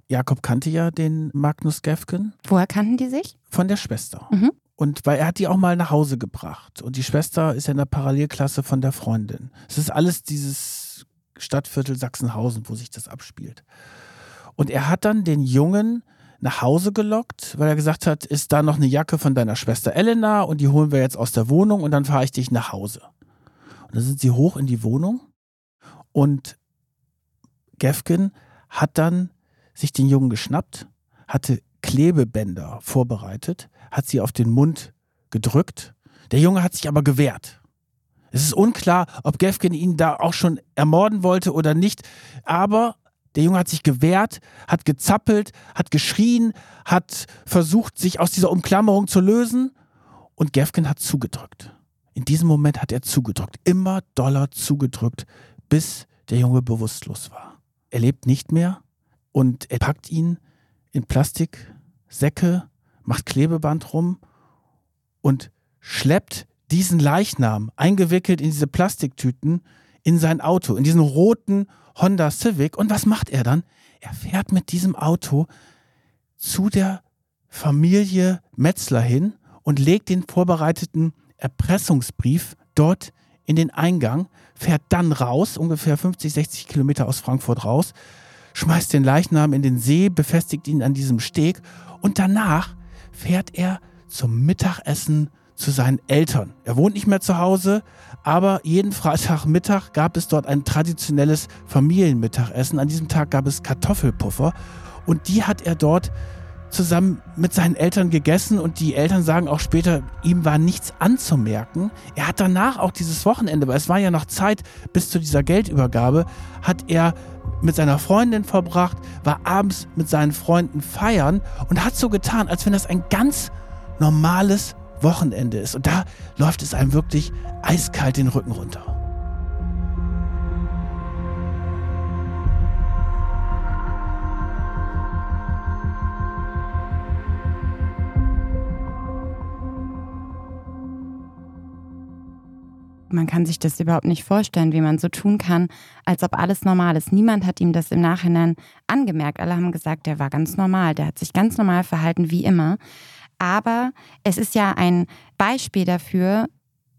Jakob kannte ja den Magnus Gefgen. Woher kannten die sich? Von der Schwester. Mhm. Und weil er hat die auch mal nach Hause gebracht. Und die Schwester ist ja in der Parallelklasse von der Freundin. Es ist alles dieses Stadtviertel Sachsenhausen, wo sich das abspielt. Und er hat dann den Jungen nach Hause gelockt, weil er gesagt hat, ist da noch eine Jacke von deiner Schwester Elena und die holen wir jetzt aus der Wohnung und dann fahre ich dich nach Hause. Und dann sind sie hoch in die Wohnung und Gefgen hat dann sich den Jungen geschnappt, hatte Klebebänder vorbereitet, hat sie auf den Mund gedrückt. Der Junge hat sich aber gewehrt. Es ist unklar, ob Gefgen ihn da auch schon ermorden wollte oder nicht, aber der Junge hat sich gewehrt, hat gezappelt, hat geschrien, hat versucht, sich aus dieser Umklammerung zu lösen und Gefgen hat zugedrückt. In diesem Moment hat er zugedrückt, immer doller zugedrückt, bis der Junge bewusstlos war. Er lebt nicht mehr und er packt ihn in Plastiksäcke, macht Klebeband rum und schleppt diesen Leichnam eingewickelt in diese Plastiktüten in sein Auto, in diesen roten Honda Civic. Und was macht er dann? Er fährt mit diesem Auto zu der Familie Metzler hin und legt den vorbereiteten Erpressungsbrief dort in den Eingang, fährt dann raus, ungefähr 50, 60 Kilometer aus Frankfurt raus, schmeißt den Leichnam in den See, befestigt ihn an diesem Steg und danach fährt er zum Mittagessen zu seinen Eltern. Er wohnt nicht mehr zu Hause, aber jeden Freitagmittag gab es dort ein traditionelles Familienmittagessen. An diesem Tag gab es Kartoffelpuffer und die hat er dort zusammen mit seinen Eltern gegessen und die Eltern sagen auch später, ihm war nichts anzumerken. Er hat danach auch dieses Wochenende, weil es war ja noch Zeit bis zu dieser Geldübergabe, hat er mit seiner Freundin verbracht, war abends mit seinen Freunden feiern und hat so getan, als wenn das ein ganz normales Wochenende ist. Und da läuft es einem wirklich eiskalt den Rücken runter. Man kann sich das überhaupt nicht vorstellen, wie man so tun kann, als ob alles normal ist. Niemand hat ihm das im Nachhinein angemerkt. Alle haben gesagt, der war ganz normal, der hat sich ganz normal verhalten wie immer. Aber es ist ja ein Beispiel dafür,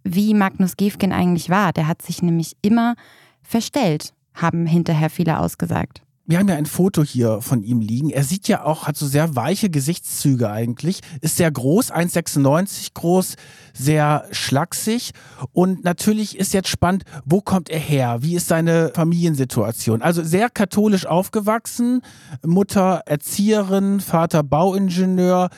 wie Magnus Gefgen eigentlich war. Der hat sich nämlich immer verstellt, haben hinterher viele ausgesagt. Wir haben ja ein Foto hier von ihm liegen. Er sieht ja auch, hat so sehr weiche Gesichtszüge eigentlich, ist sehr groß, 1,96 groß, sehr schlaksig. Und natürlich ist jetzt spannend, wo kommt er her? Wie ist seine Familiensituation? Also sehr katholisch aufgewachsen, Mutter Erzieherin, Vater Bauingenieur,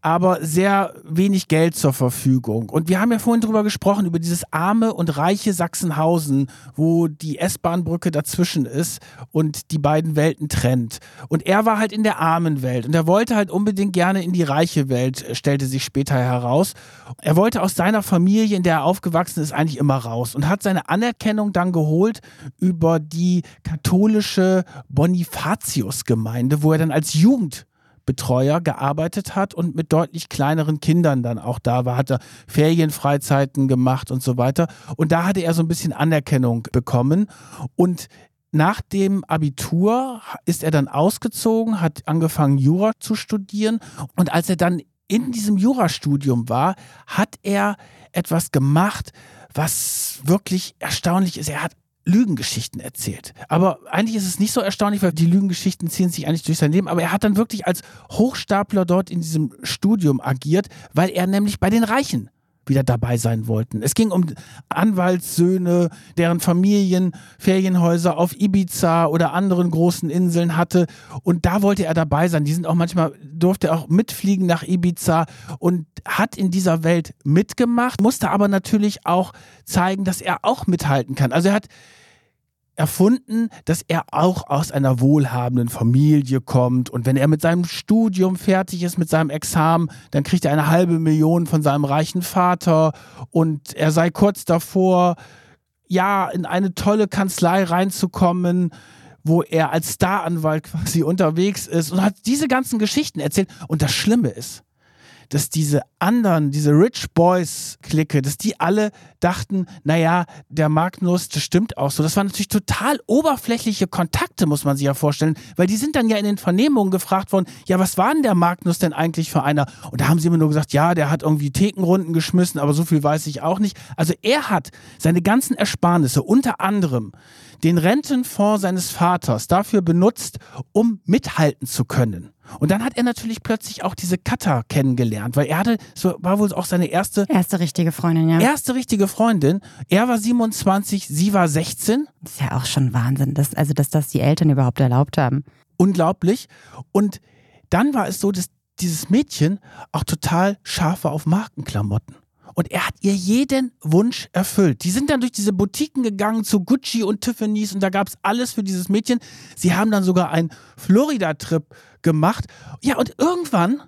aber sehr wenig Geld zur Verfügung. Und wir haben ja vorhin drüber gesprochen, über dieses arme und reiche Sachsenhausen, wo die S-Bahn-Brücke dazwischen ist und die beiden Welten trennt. Und er war halt in der armen Welt und er wollte halt unbedingt gerne in die reiche Welt, stellte sich später heraus. Er wollte aus seiner Familie, in der er aufgewachsen ist, eigentlich immer raus und hat seine Anerkennung dann geholt über die katholische Bonifatius-Gemeinde, wo er dann als Jugendbetreuer gearbeitet hat und mit deutlich kleineren Kindern dann auch da war, hat er Ferienfreizeiten gemacht und so weiter. Und da hatte er so ein bisschen Anerkennung bekommen. Und nach dem Abitur ist er dann ausgezogen, hat angefangen, Jura zu studieren. Und als er dann in diesem Jurastudium war, hat er etwas gemacht, was wirklich erstaunlich ist. Er hat Lügengeschichten erzählt. Aber eigentlich ist es nicht so erstaunlich, weil die Lügengeschichten ziehen sich eigentlich durch sein Leben. Aber er hat dann wirklich als Hochstapler dort in diesem Studium agiert, weil er nämlich bei den Reichen wieder dabei sein wollten. Es ging um Anwaltssöhne, deren Familien Ferienhäuser auf Ibiza oder anderen großen Inseln hatte. Und da wollte er dabei sein. Die sind auch manchmal, durfte er auch mitfliegen nach Ibiza und hat in dieser Welt mitgemacht, musste aber natürlich auch zeigen, dass er auch mithalten kann. Also er hat erfunden, dass er auch aus einer wohlhabenden Familie kommt. Und wenn er mit seinem Studium fertig ist, mit seinem Examen, dann kriegt er eine halbe Million von seinem reichen Vater. Und er sei kurz davor, ja, in eine tolle Kanzlei reinzukommen, wo er als Staranwalt <laughs> quasi unterwegs ist und hat diese ganzen Geschichten erzählt. Und das Schlimme ist, dass diese anderen, diese Rich Boys-Clique, dass die alle dachten, naja, der Magnus, das stimmt auch so. Das waren natürlich total oberflächliche Kontakte, muss man sich ja vorstellen, weil die sind dann ja in den Vernehmungen gefragt worden, ja, was war denn der Magnus denn eigentlich für einer? Und da haben sie immer nur gesagt, ja, der hat irgendwie Thekenrunden geschmissen, aber so viel weiß ich auch nicht. Also er hat seine ganzen Ersparnisse, unter anderem den Rentenfonds seines Vaters, dafür benutzt, um mithalten zu können. Und dann hat er natürlich plötzlich auch diese Katha kennengelernt, weil er hatte, so war wohl auch seine erste. Erste richtige Freundin, ja. Erste richtige Freundin. Er war 27, sie war 16. Das ist ja auch schon Wahnsinn, dass, also dass das die Eltern überhaupt erlaubt haben. Unglaublich. Und dann war es so, dass dieses Mädchen auch total scharf war auf Markenklamotten. Und er hat ihr jeden Wunsch erfüllt. Die sind dann durch diese Boutiquen gegangen zu Gucci und Tiffany's und da gab es alles für dieses Mädchen. Sie haben dann sogar einen Florida-Trip gemacht. Ja, und irgendwann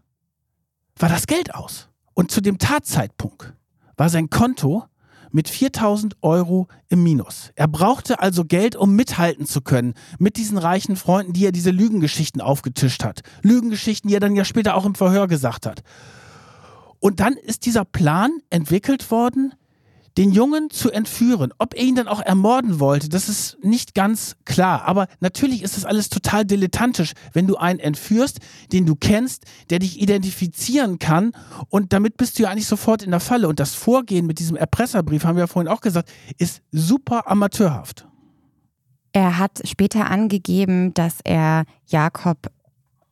war das Geld aus. Und zu dem Tatzeitpunkt war sein Konto mit 4000 Euro im Minus. Er brauchte also Geld, um mithalten zu können mit diesen reichen Freunden, die er diese Lügengeschichten aufgetischt hat. Lügengeschichten, die er dann ja später auch im Verhör gesagt hat. Und dann ist dieser Plan entwickelt worden, den Jungen zu entführen. Ob er ihn dann auch ermorden wollte, das ist nicht ganz klar. Aber natürlich ist das alles total dilettantisch, wenn du einen entführst, den du kennst, der dich identifizieren kann. Und damit bist du ja eigentlich sofort in der Falle. Und das Vorgehen mit diesem Erpresserbrief, haben wir ja vorhin auch gesagt, ist super amateurhaft. Er hat später angegeben, dass er Jakob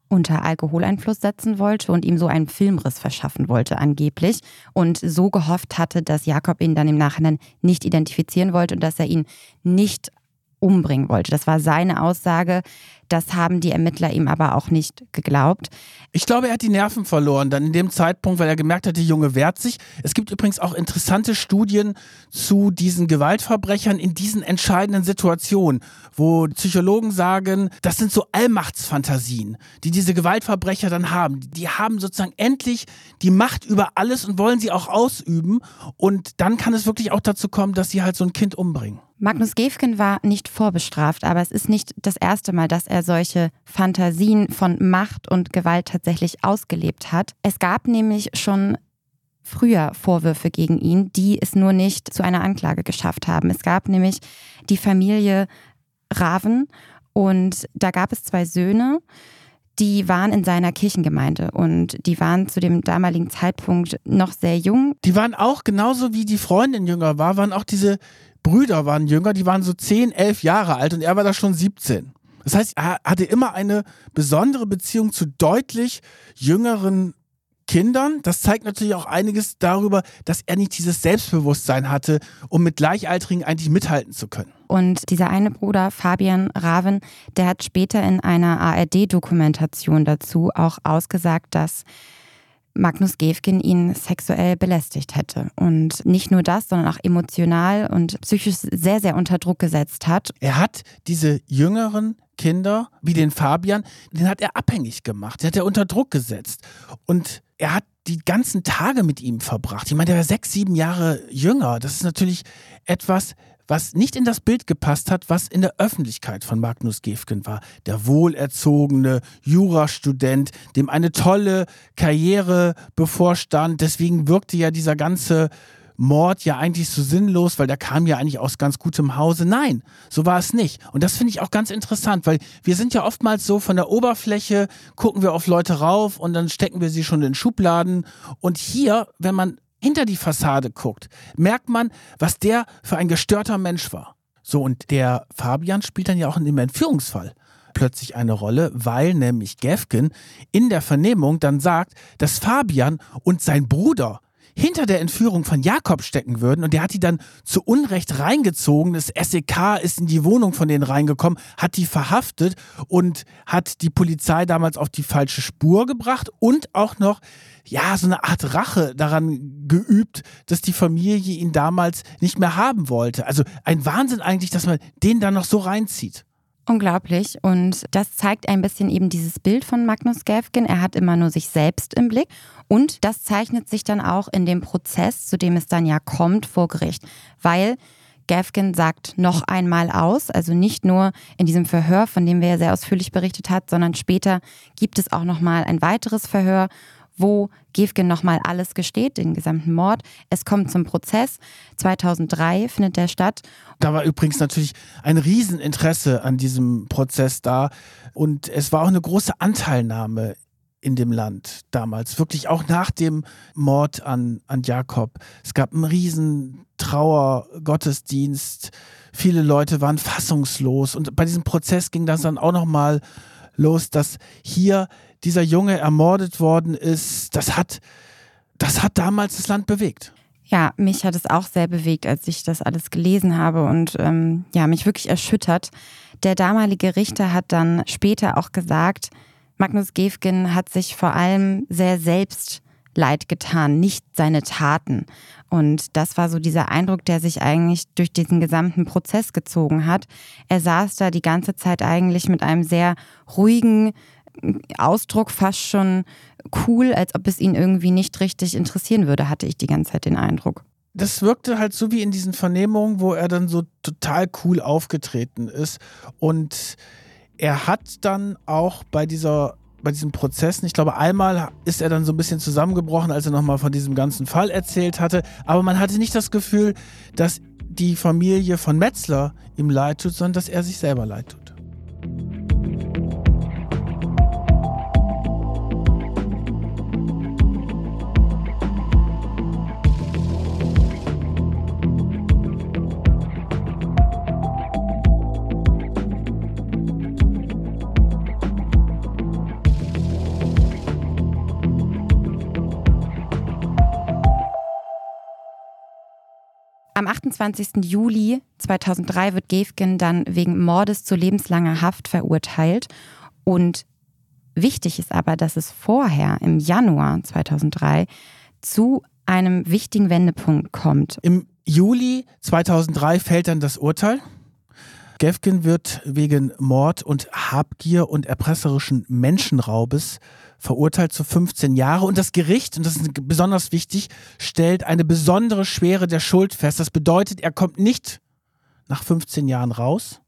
unter Alkoholeinfluss setzen wollte und ihm so einen Filmriss verschaffen wollte angeblich und so gehofft hatte, dass Jakob ihn dann im Nachhinein nicht identifizieren wollte und dass er ihn nicht umbringen wollte. Das war seine Aussage. Das haben die Ermittler ihm aber auch nicht geglaubt. Ich glaube, er hat die Nerven verloren dann in dem Zeitpunkt, weil er gemerkt hat, die Junge wehrt sich. Es gibt übrigens auch interessante Studien zu diesen Gewaltverbrechern in diesen entscheidenden Situationen, wo Psychologen sagen, das sind so Allmachtsfantasien, die diese Gewaltverbrecher dann haben. Die haben sozusagen endlich die Macht über alles und wollen sie auch ausüben. Und dann kann es wirklich auch dazu kommen, dass sie halt so ein Kind umbringen. Magnus Gefgen war nicht vorbestraft, aber es ist nicht das erste Mal, dass er solche Fantasien von Macht und Gewalt tatsächlich ausgelebt hat. Es gab nämlich schon früher Vorwürfe gegen ihn, die es nur nicht zu einer Anklage geschafft haben. Es gab nämlich die Familie Raven und da gab es zwei Söhne, die waren in seiner Kirchengemeinde und die waren zu dem damaligen Zeitpunkt noch sehr jung. Die waren auch genauso wie die Freundin jünger war, waren auch diese Brüder waren jünger, die waren so 10, 11 Jahre alt und er war da schon 17. Das heißt, er hatte immer eine besondere Beziehung zu deutlich jüngeren Kindern. Das zeigt natürlich auch einiges darüber, dass er nicht dieses Selbstbewusstsein hatte, um mit Gleichaltrigen eigentlich mithalten zu können. Und dieser eine Bruder, Fabian Raven, der hat später in einer ARD-Dokumentation dazu auch ausgesagt, dass Magnus Gefgen ihn sexuell belästigt hätte. Und nicht nur das, sondern auch emotional und psychisch sehr, sehr unter Druck gesetzt hat. Er hat diese jüngeren Kinder, wie den Fabian, den hat er abhängig gemacht, den hat er unter Druck gesetzt. Und er hat die ganzen Tage mit ihm verbracht. Ich meine, der war sechs, sieben Jahre jünger. Das ist natürlich etwas, was nicht in das Bild gepasst hat, was in der Öffentlichkeit von Magnus Gefgen war. Der wohlerzogene Jurastudent, dem eine tolle Karriere bevorstand. Deswegen wirkte ja dieser ganze Mord ja eigentlich so sinnlos, weil der kam ja eigentlich aus ganz gutem Hause. Nein, so war es nicht. Und das finde ich auch ganz interessant, weil wir sind ja oftmals so von der Oberfläche, gucken wir auf Leute rauf und dann stecken wir sie schon in Schubladen. Und hier, wenn man hinter die Fassade guckt, merkt man, was der für ein gestörter Mensch war. So, und der Fabian spielt dann ja auch in dem Entführungsfall plötzlich eine Rolle, weil nämlich Gefgen in der Vernehmung dann sagt, dass Fabian und sein Bruder hinter der Entführung von Jakob stecken würden und der hat die dann zu Unrecht reingezogen. Das SEK ist in die Wohnung von denen reingekommen, hat die verhaftet und hat die Polizei damals auf die falsche Spur gebracht und auch noch ja, so eine Art Rache daran geübt, dass die Familie ihn damals nicht mehr haben wollte. Also ein Wahnsinn eigentlich, dass man den dann noch so reinzieht. Unglaublich. Und das zeigt ein bisschen eben dieses Bild von Magnus Gefgen. Er hat immer nur sich selbst im Blick. Und das zeichnet sich dann auch in dem Prozess, zu dem es dann ja kommt, vor Gericht. Weil Gefgen sagt noch einmal aus, also nicht nur in diesem Verhör, von dem wir ja sehr ausführlich berichtet hat, sondern später gibt es auch noch mal ein weiteres Verhör wo Gefgen nochmal alles gesteht, den gesamten Mord. Es kommt zum Prozess. 2003 findet der statt. Da war übrigens natürlich ein Rieseninteresse an diesem Prozess da. Und es war auch eine große Anteilnahme in dem Land damals. Wirklich auch nach dem Mord an, an Jakob. Es gab einen riesen Trauergottesdienst. Viele Leute waren fassungslos. Und bei diesem Prozess ging das dann auch nochmal los, dass hier dieser Junge ermordet worden ist, das hat, das hat damals das Land bewegt. Ja, mich hat es auch sehr bewegt, als ich das alles gelesen habe und ähm, ja, mich wirklich erschüttert. Der damalige Richter hat dann später auch gesagt, Magnus Gefgen hat sich vor allem sehr selbst leid getan, nicht seine Taten. Und das war so dieser Eindruck, der sich eigentlich durch diesen gesamten Prozess gezogen hat. Er saß da die ganze Zeit eigentlich mit einem sehr ruhigen, Ausdruck fast schon cool, als ob es ihn irgendwie nicht richtig interessieren würde, hatte ich die ganze Zeit den Eindruck. Das wirkte halt so wie in diesen Vernehmungen, wo er dann so total cool aufgetreten ist. Und er hat dann auch bei dieser bei diesen Prozessen. Ich glaube, einmal ist er dann so ein bisschen zusammengebrochen, als er nochmal von diesem ganzen Fall erzählt hatte. Aber man hatte nicht das Gefühl, dass die Familie von Metzler ihm leid tut, sondern dass er sich selber leid tut. Am 28. Juli 2003 wird Gefgen dann wegen Mordes zu lebenslanger Haft verurteilt. Und wichtig ist aber, dass es vorher, im Januar 2003, zu einem wichtigen Wendepunkt kommt. Im Juli 2003 fällt dann das Urteil. Gefgen wird wegen Mord und Habgier und erpresserischen Menschenraubes verurteilt zu 15 Jahre und das Gericht, und das ist besonders wichtig, stellt eine besondere Schwere der Schuld fest. Das bedeutet, er kommt nicht nach 15 Jahren raus,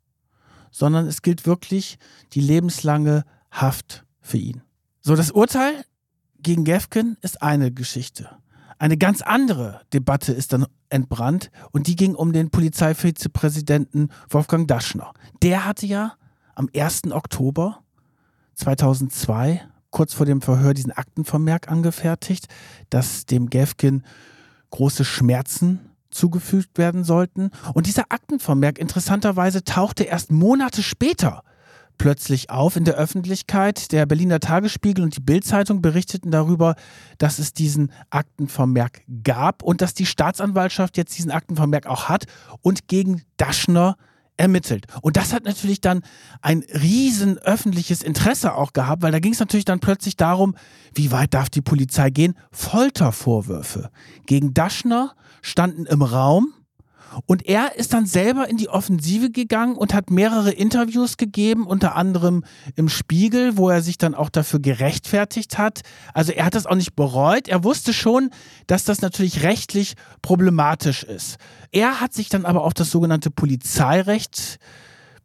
sondern es gilt wirklich die lebenslange Haft für ihn. So, das Urteil gegen Gefgen ist eine Geschichte. Eine ganz andere Debatte ist dann entbrannt und die ging um den Polizeivizepräsidenten Wolfgang Daschner. Der hatte ja am 1. Oktober 2002 kurz vor dem Verhör diesen Aktenvermerk angefertigt, dass dem Gefkin große Schmerzen zugefügt werden sollten. Und dieser Aktenvermerk interessanterweise tauchte erst Monate später plötzlich auf in der Öffentlichkeit. Der Berliner Tagesspiegel und die Bildzeitung berichteten darüber, dass es diesen Aktenvermerk gab und dass die Staatsanwaltschaft jetzt diesen Aktenvermerk auch hat und gegen Daschner ermittelt. Und das hat natürlich dann ein riesen öffentliches Interesse auch gehabt, weil da ging es natürlich dann plötzlich darum, wie weit darf die Polizei gehen? Foltervorwürfe gegen Daschner standen im Raum und er ist dann selber in die Offensive gegangen und hat mehrere Interviews gegeben, unter anderem im Spiegel, wo er sich dann auch dafür gerechtfertigt hat. Also er hat das auch nicht bereut. Er wusste schon, dass das natürlich rechtlich problematisch ist. Er hat sich dann aber auf das sogenannte Polizeirecht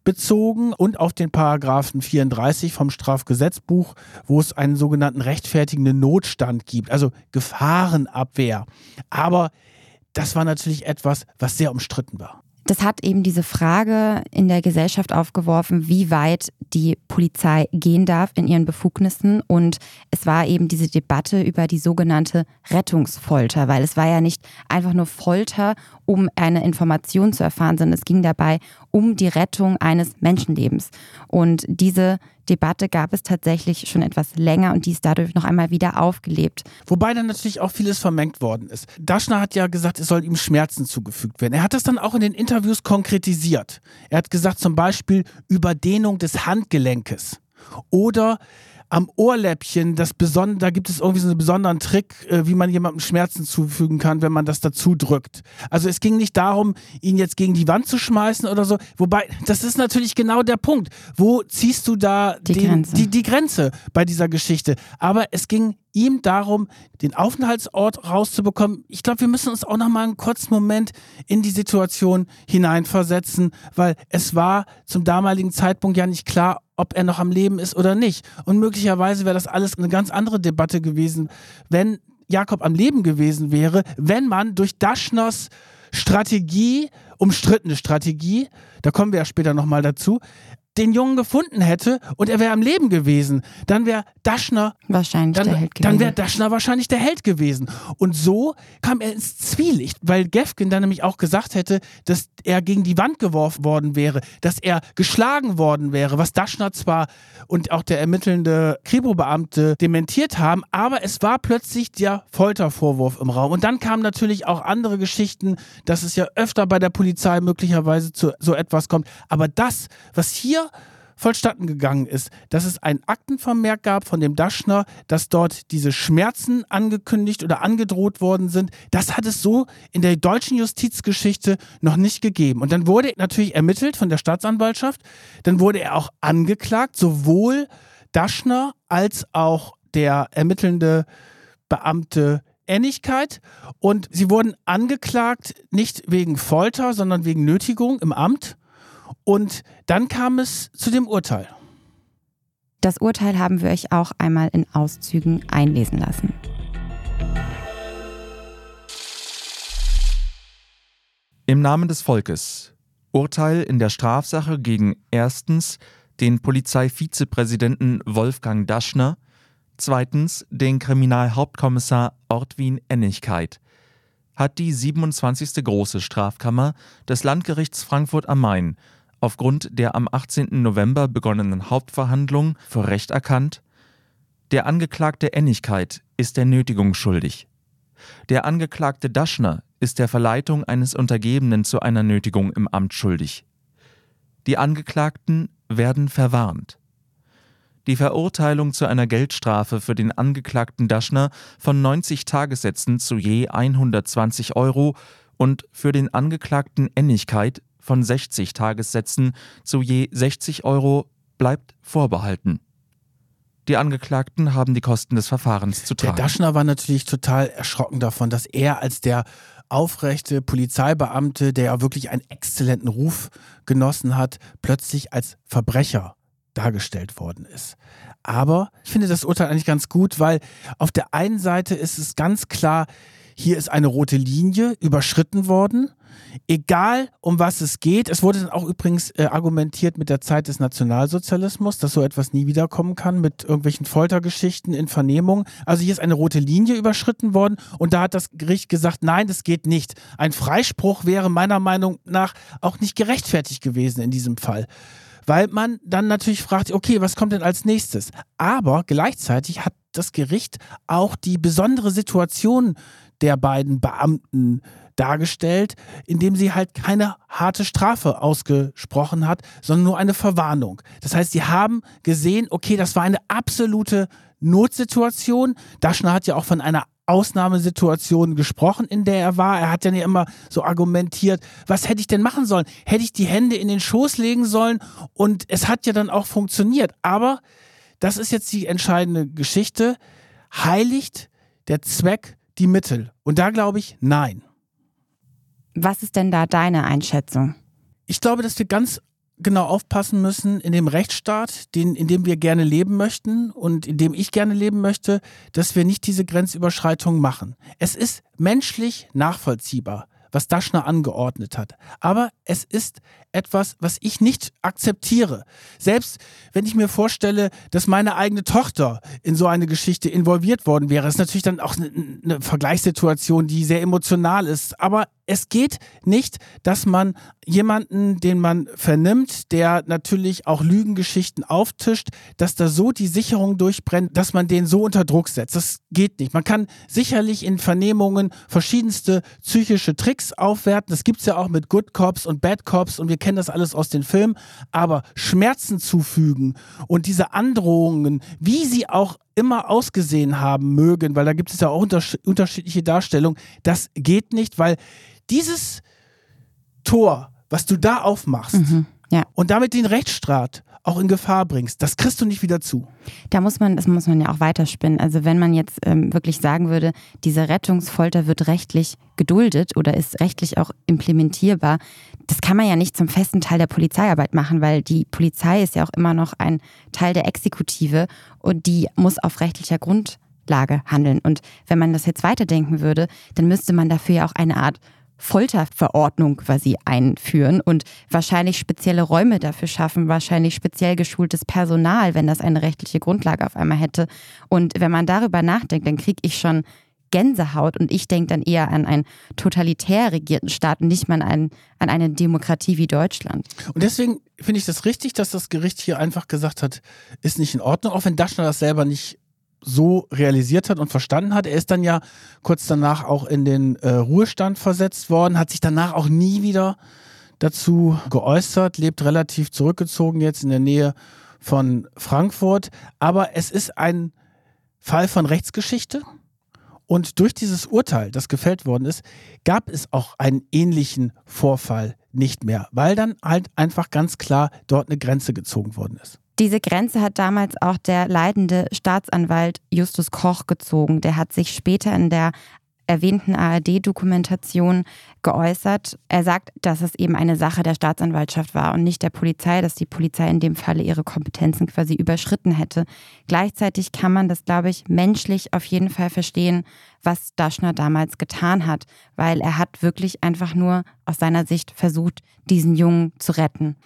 bezogen und auf den Paragraphen 34 vom Strafgesetzbuch, wo es einen sogenannten rechtfertigenden Notstand gibt, also Gefahrenabwehr. Aber das war natürlich etwas, was sehr umstritten war. Das hat eben diese Frage in der Gesellschaft aufgeworfen, wie weit die Polizei gehen darf in ihren Befugnissen. Und es war eben diese Debatte über die sogenannte Rettungsfolter, weil es war ja nicht einfach nur Folter, um eine Information zu erfahren, sondern es ging dabei um die Rettung eines Menschenlebens. Und diese Debatte gab es tatsächlich schon etwas länger und die ist dadurch noch einmal wieder aufgelebt. Wobei dann natürlich auch vieles vermengt worden ist. Daschner hat ja gesagt, es soll ihm Schmerzen zugefügt werden. Er hat das dann auch in den Interviews konkretisiert. Er hat gesagt zum Beispiel Überdehnung des Handgelenkes oder am Ohrläppchen, das beson da gibt es irgendwie so einen besonderen Trick, äh, wie man jemandem Schmerzen zufügen kann, wenn man das dazu drückt. Also es ging nicht darum, ihn jetzt gegen die Wand zu schmeißen oder so. Wobei, das ist natürlich genau der Punkt. Wo ziehst du da die, den, Grenze. Die, die Grenze bei dieser Geschichte? Aber es ging ihm darum, den Aufenthaltsort rauszubekommen. Ich glaube, wir müssen uns auch noch mal einen kurzen Moment in die Situation hineinversetzen, weil es war zum damaligen Zeitpunkt ja nicht klar, ob er noch am Leben ist oder nicht. Und möglicherweise wäre das alles eine ganz andere Debatte gewesen, wenn Jakob am Leben gewesen wäre, wenn man durch Daschners Strategie, umstrittene Strategie, da kommen wir ja später nochmal dazu, den Jungen gefunden hätte und er wäre am Leben gewesen, dann wäre Daschner wahrscheinlich dann, der Held gewesen. Dann wäre Daschner wahrscheinlich der Held gewesen. Und so kam er ins Zwielicht, weil Gefgen dann nämlich auch gesagt hätte, dass er gegen die Wand geworfen worden wäre, dass er geschlagen worden wäre, was Daschner zwar und auch der ermittelnde Kripo-Beamte dementiert haben, aber es war plötzlich der Foltervorwurf im Raum. Und dann kamen natürlich auch andere Geschichten, dass es ja öfter bei der Polizei möglicherweise zu so etwas kommt. Aber das, was hier vollstatten gegangen ist, dass es ein Aktenvermerk gab von dem Daschner, dass dort diese Schmerzen angekündigt oder angedroht worden sind. Das hat es so in der deutschen Justizgeschichte noch nicht gegeben. Und dann wurde natürlich ermittelt von der Staatsanwaltschaft. Dann wurde er auch angeklagt, sowohl Daschner als auch der ermittelnde Beamte Ähnlichkeit und sie wurden angeklagt nicht wegen Folter, sondern wegen Nötigung im Amt und dann kam es zu dem Urteil. Das Urteil haben wir euch auch einmal in Auszügen einlesen lassen. Im Namen des Volkes. Urteil in der Strafsache gegen erstens den Polizeivizepräsidenten Wolfgang Daschner, zweitens den Kriminalhauptkommissar Ortwin Ennigkeit, hat die 27. Große Strafkammer des Landgerichts Frankfurt am Main aufgrund der am 18. November begonnenen Hauptverhandlung für Recht erkannt, der Angeklagte Ennigkeit ist der Nötigung schuldig. Der Angeklagte Daschner ist der Verleitung eines Untergebenen zu einer Nötigung im Amt schuldig. Die Angeklagten werden verwarnt. Die Verurteilung zu einer Geldstrafe für den Angeklagten Daschner von 90 Tagessätzen zu je 120 Euro und für den Angeklagten Ennigkeit von 60 Tagessätzen zu je 60 Euro bleibt vorbehalten. Die Angeklagten haben die Kosten des Verfahrens zu tragen. Der Daschner war natürlich total erschrocken davon, dass er als der aufrechte Polizeibeamte, der ja wirklich einen exzellenten Ruf genossen hat, plötzlich als Verbrecher dargestellt worden ist. Aber ich finde das Urteil eigentlich ganz gut, weil auf der einen Seite ist es ganz klar, hier ist eine rote Linie überschritten worden egal um was es geht. Es wurde dann auch übrigens äh, argumentiert mit der Zeit des Nationalsozialismus, dass so etwas nie wiederkommen kann mit irgendwelchen Foltergeschichten in Vernehmung. Also hier ist eine rote Linie überschritten worden und da hat das Gericht gesagt, nein, das geht nicht. Ein Freispruch wäre meiner Meinung nach auch nicht gerechtfertigt gewesen in diesem Fall weil man dann natürlich fragt, okay, was kommt denn als nächstes? Aber gleichzeitig hat das Gericht auch die besondere Situation der beiden Beamten dargestellt, indem sie halt keine harte Strafe ausgesprochen hat, sondern nur eine Verwarnung. Das heißt, sie haben gesehen, okay, das war eine absolute Notsituation. Daschner hat ja auch von einer Ausnahmesituation gesprochen, in der er war. Er hat ja immer so argumentiert, was hätte ich denn machen sollen? Hätte ich die Hände in den Schoß legen sollen? Und es hat ja dann auch funktioniert. Aber das ist jetzt die entscheidende Geschichte. Heiligt der Zweck die Mittel? Und da glaube ich, nein. Was ist denn da deine Einschätzung? Ich glaube, dass wir ganz genau aufpassen müssen in dem Rechtsstaat, den, in dem wir gerne leben möchten und in dem ich gerne leben möchte, dass wir nicht diese Grenzüberschreitung machen. Es ist menschlich nachvollziehbar, was Daschner angeordnet hat. Aber es ist etwas, was ich nicht akzeptiere. Selbst wenn ich mir vorstelle, dass meine eigene Tochter in so eine Geschichte involviert worden wäre, ist natürlich dann auch eine, eine Vergleichssituation, die sehr emotional ist. Aber es geht nicht, dass man jemanden, den man vernimmt, der natürlich auch Lügengeschichten auftischt, dass da so die Sicherung durchbrennt, dass man den so unter Druck setzt. Das geht nicht. Man kann sicherlich in Vernehmungen verschiedenste psychische Tricks aufwerten. Das gibt es ja auch mit Good Cops und Bad Cops und wir kennen das alles aus den Filmen. Aber Schmerzen zufügen und diese Androhungen, wie sie auch immer ausgesehen haben mögen, weil da gibt es ja auch unterschiedliche Darstellungen, das geht nicht, weil dieses Tor, was du da aufmachst mhm, ja. und damit den Rechtsstaat auch in Gefahr bringst, das kriegst du nicht wieder zu. Da muss man, das muss man ja auch weiterspinnen. Also wenn man jetzt ähm, wirklich sagen würde, diese Rettungsfolter wird rechtlich geduldet oder ist rechtlich auch implementierbar, das kann man ja nicht zum festen Teil der Polizeiarbeit machen, weil die Polizei ist ja auch immer noch ein Teil der Exekutive und die muss auf rechtlicher Grundlage handeln. Und wenn man das jetzt weiterdenken würde, dann müsste man dafür ja auch eine Art Folterverordnung quasi einführen und wahrscheinlich spezielle Räume dafür schaffen, wahrscheinlich speziell geschultes Personal, wenn das eine rechtliche Grundlage auf einmal hätte. Und wenn man darüber nachdenkt, dann kriege ich schon Gänsehaut und ich denke dann eher an einen totalitär regierten Staat und nicht mal an, an eine Demokratie wie Deutschland. Und deswegen finde ich das richtig, dass das Gericht hier einfach gesagt hat, ist nicht in Ordnung, auch wenn Daschner das selber nicht so realisiert hat und verstanden hat. Er ist dann ja kurz danach auch in den äh, Ruhestand versetzt worden, hat sich danach auch nie wieder dazu geäußert, lebt relativ zurückgezogen jetzt in der Nähe von Frankfurt. Aber es ist ein Fall von Rechtsgeschichte. Und durch dieses Urteil, das gefällt worden ist, gab es auch einen ähnlichen Vorfall nicht mehr, weil dann halt einfach ganz klar dort eine Grenze gezogen worden ist. Diese Grenze hat damals auch der leitende Staatsanwalt Justus Koch gezogen. Der hat sich später in der erwähnten ARD-Dokumentation geäußert. Er sagt, dass es eben eine Sache der Staatsanwaltschaft war und nicht der Polizei, dass die Polizei in dem Falle ihre Kompetenzen quasi überschritten hätte. Gleichzeitig kann man das, glaube ich, menschlich auf jeden Fall verstehen, was Daschner damals getan hat, weil er hat wirklich einfach nur aus seiner Sicht versucht, diesen Jungen zu retten.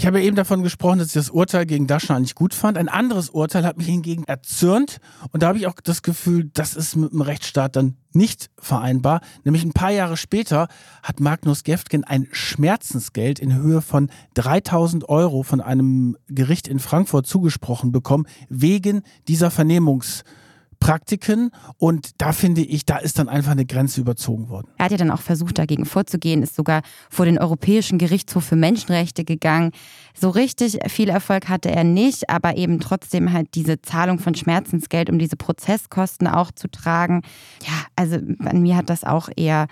Ich habe eben davon gesprochen, dass ich das Urteil gegen Daschner nicht gut fand. Ein anderes Urteil hat mich hingegen erzürnt. Und da habe ich auch das Gefühl, das ist mit dem Rechtsstaat dann nicht vereinbar. Nämlich ein paar Jahre später hat Magnus Geftgen ein Schmerzensgeld in Höhe von 3000 Euro von einem Gericht in Frankfurt zugesprochen bekommen, wegen dieser Vernehmungs- Praktiken und da finde ich, da ist dann einfach eine Grenze überzogen worden. Er hat ja dann auch versucht, dagegen vorzugehen, ist sogar vor den Europäischen Gerichtshof für Menschenrechte gegangen. So richtig viel Erfolg hatte er nicht, aber eben trotzdem halt diese Zahlung von Schmerzensgeld, um diese Prozesskosten auch zu tragen. Ja, also an mir hat das auch eher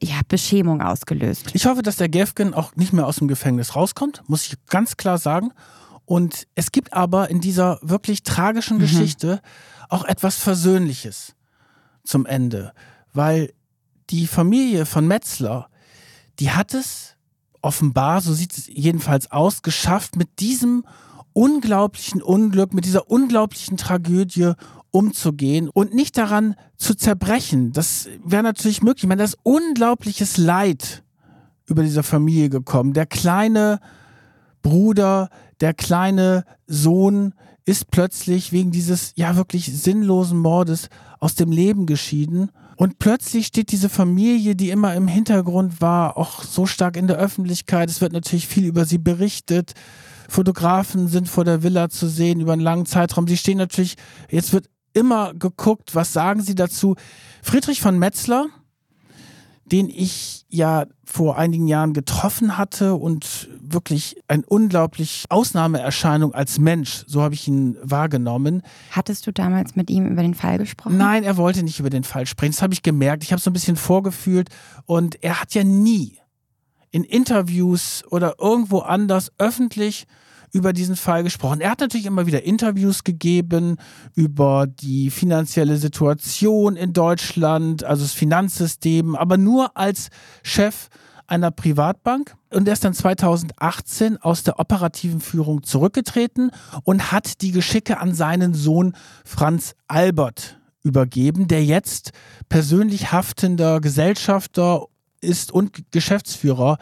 ja, Beschämung ausgelöst. Ich hoffe, dass der Gefgen auch nicht mehr aus dem Gefängnis rauskommt, muss ich ganz klar sagen. Und es gibt aber in dieser wirklich tragischen mhm. Auch etwas Versöhnliches zum Ende, weil die Familie von Metzler, die hat es offenbar, so sieht es jedenfalls aus, geschafft, mit diesem unglaublichen Unglück, mit dieser unglaublichen Tragödie umzugehen und nicht daran zu zerbrechen. Das wäre natürlich möglich. Ich meine, da ist unglaubliches Leid über dieser Familie gekommen. Der kleine Bruder, der kleine Sohn, ist plötzlich wegen dieses ja wirklich sinnlosen Mordes aus dem Leben geschieden. Und plötzlich steht diese Familie, die immer im Hintergrund war, auch so stark in der Öffentlichkeit. Es wird natürlich viel über sie berichtet. Fotografen sind vor der Villa zu sehen über einen langen Zeitraum. Sie stehen natürlich, jetzt wird immer geguckt, was sagen sie dazu. Friedrich von Metzler, den ich ja vor einigen Jahren getroffen hatte und wirklich eine unglaublich Ausnahmeerscheinung als Mensch, so habe ich ihn wahrgenommen. Hattest du damals mit ihm über den Fall gesprochen? Nein, er wollte nicht über den Fall sprechen. Das habe ich gemerkt. Ich habe so ein bisschen vorgefühlt und er hat ja nie in Interviews oder irgendwo anders öffentlich über diesen Fall gesprochen. Er hat natürlich immer wieder Interviews gegeben über die finanzielle Situation in Deutschland, also das Finanzsystem, aber nur als Chef einer Privatbank. Und er ist dann 2018 aus der operativen Führung zurückgetreten und hat die Geschicke an seinen Sohn Franz Albert übergeben, der jetzt persönlich haftender Gesellschafter ist und Geschäftsführer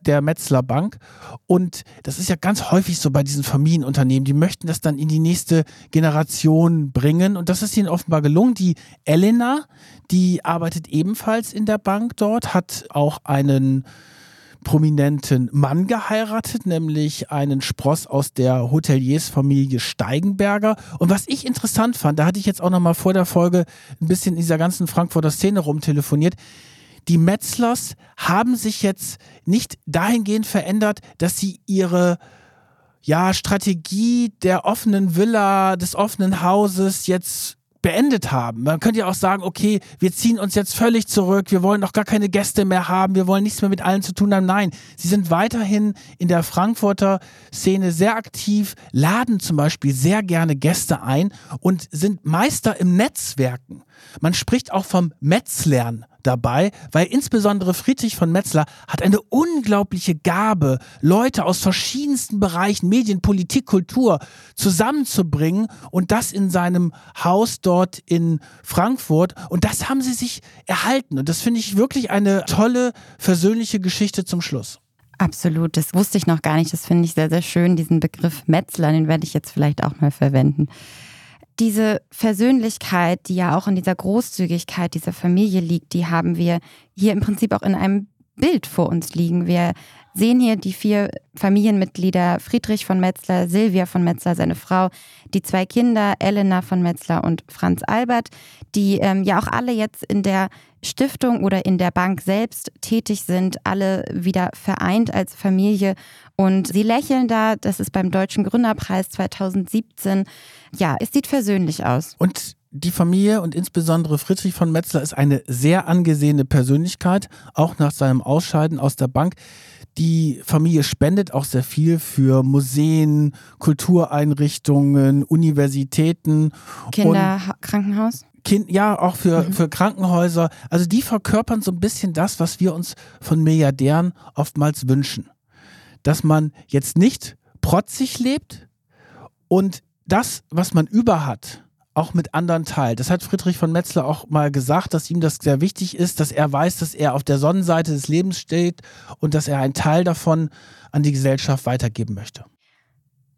der Metzler Bank. Und das ist ja ganz häufig so bei diesen Familienunternehmen. Die möchten das dann in die nächste Generation bringen. Und das ist ihnen offenbar gelungen. Die Elena, die arbeitet ebenfalls in der Bank dort, hat auch einen prominenten Mann geheiratet, nämlich einen Spross aus der Hoteliersfamilie Steigenberger. Und was ich interessant fand, da hatte ich jetzt auch noch mal vor der Folge ein bisschen in dieser ganzen Frankfurter Szene rumtelefoniert die Metzlers haben sich jetzt nicht dahingehend verändert, dass sie ihre ja, Strategie der offenen Villa, des offenen Hauses jetzt beendet haben. Man könnte ja auch sagen, okay, wir ziehen uns jetzt völlig zurück, wir wollen auch gar keine Gäste mehr haben, wir wollen nichts mehr mit allen zu tun haben. Nein, sie sind weiterhin in der Frankfurter Szene sehr aktiv, laden zum Beispiel sehr gerne Gäste ein und sind Meister im Netzwerken. Man spricht auch vom Metzlern dabei, weil insbesondere Friedrich von Metzler hat eine unglaubliche Gabe, Leute aus verschiedensten Bereichen, Medien, Politik, Kultur zusammenzubringen und das in seinem Haus dort in Frankfurt. Und das haben sie sich erhalten. Und das finde ich wirklich eine tolle, versöhnliche Geschichte zum Schluss. Absolut, das wusste ich noch gar nicht. Das finde ich sehr, sehr schön, diesen Begriff Metzler, den werde ich jetzt vielleicht auch mal verwenden diese Versöhnlichkeit, die ja auch in dieser Großzügigkeit dieser Familie liegt, die haben wir hier im Prinzip auch in einem Bild vor uns liegen. Wir sehen hier die vier Familienmitglieder Friedrich von Metzler, Silvia von Metzler, seine Frau, die zwei Kinder, Elena von Metzler und Franz Albert, die ähm, ja auch alle jetzt in der Stiftung oder in der Bank selbst tätig sind, alle wieder vereint als Familie. Und sie lächeln da, das ist beim Deutschen Gründerpreis 2017. Ja, es sieht versöhnlich aus. Und die Familie und insbesondere Friedrich von Metzler ist eine sehr angesehene Persönlichkeit, auch nach seinem Ausscheiden aus der Bank. Die Familie spendet auch sehr viel für Museen, Kultureinrichtungen, Universitäten. Kinderkrankenhaus? Kind, ja, auch für, mhm. für Krankenhäuser. Also die verkörpern so ein bisschen das, was wir uns von Milliardären oftmals wünschen. Dass man jetzt nicht protzig lebt und das, was man über hat, auch mit anderen teilt. Das hat Friedrich von Metzler auch mal gesagt, dass ihm das sehr wichtig ist, dass er weiß, dass er auf der Sonnenseite des Lebens steht und dass er einen Teil davon an die Gesellschaft weitergeben möchte.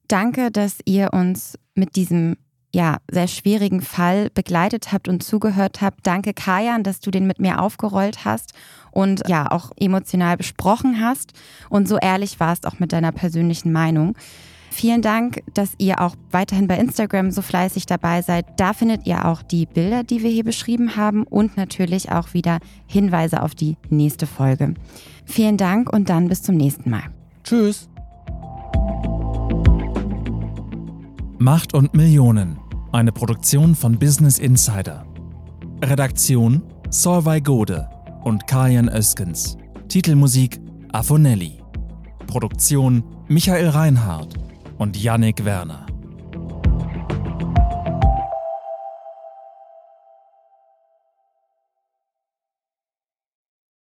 Danke, dass ihr uns mit diesem ja, sehr schwierigen Fall begleitet habt und zugehört habt. Danke, Kajan, dass du den mit mir aufgerollt hast und ja auch emotional besprochen hast und so ehrlich warst auch mit deiner persönlichen Meinung. Vielen Dank, dass ihr auch weiterhin bei Instagram so fleißig dabei seid. Da findet ihr auch die Bilder, die wir hier beschrieben haben und natürlich auch wieder Hinweise auf die nächste Folge. Vielen Dank und dann bis zum nächsten Mal. Tschüss. Macht und Millionen. Eine Produktion von Business Insider. Redaktion Solvay Gode und Kajan Öskens. Titelmusik Afonelli. Produktion Michael Reinhardt und Yannick Werner.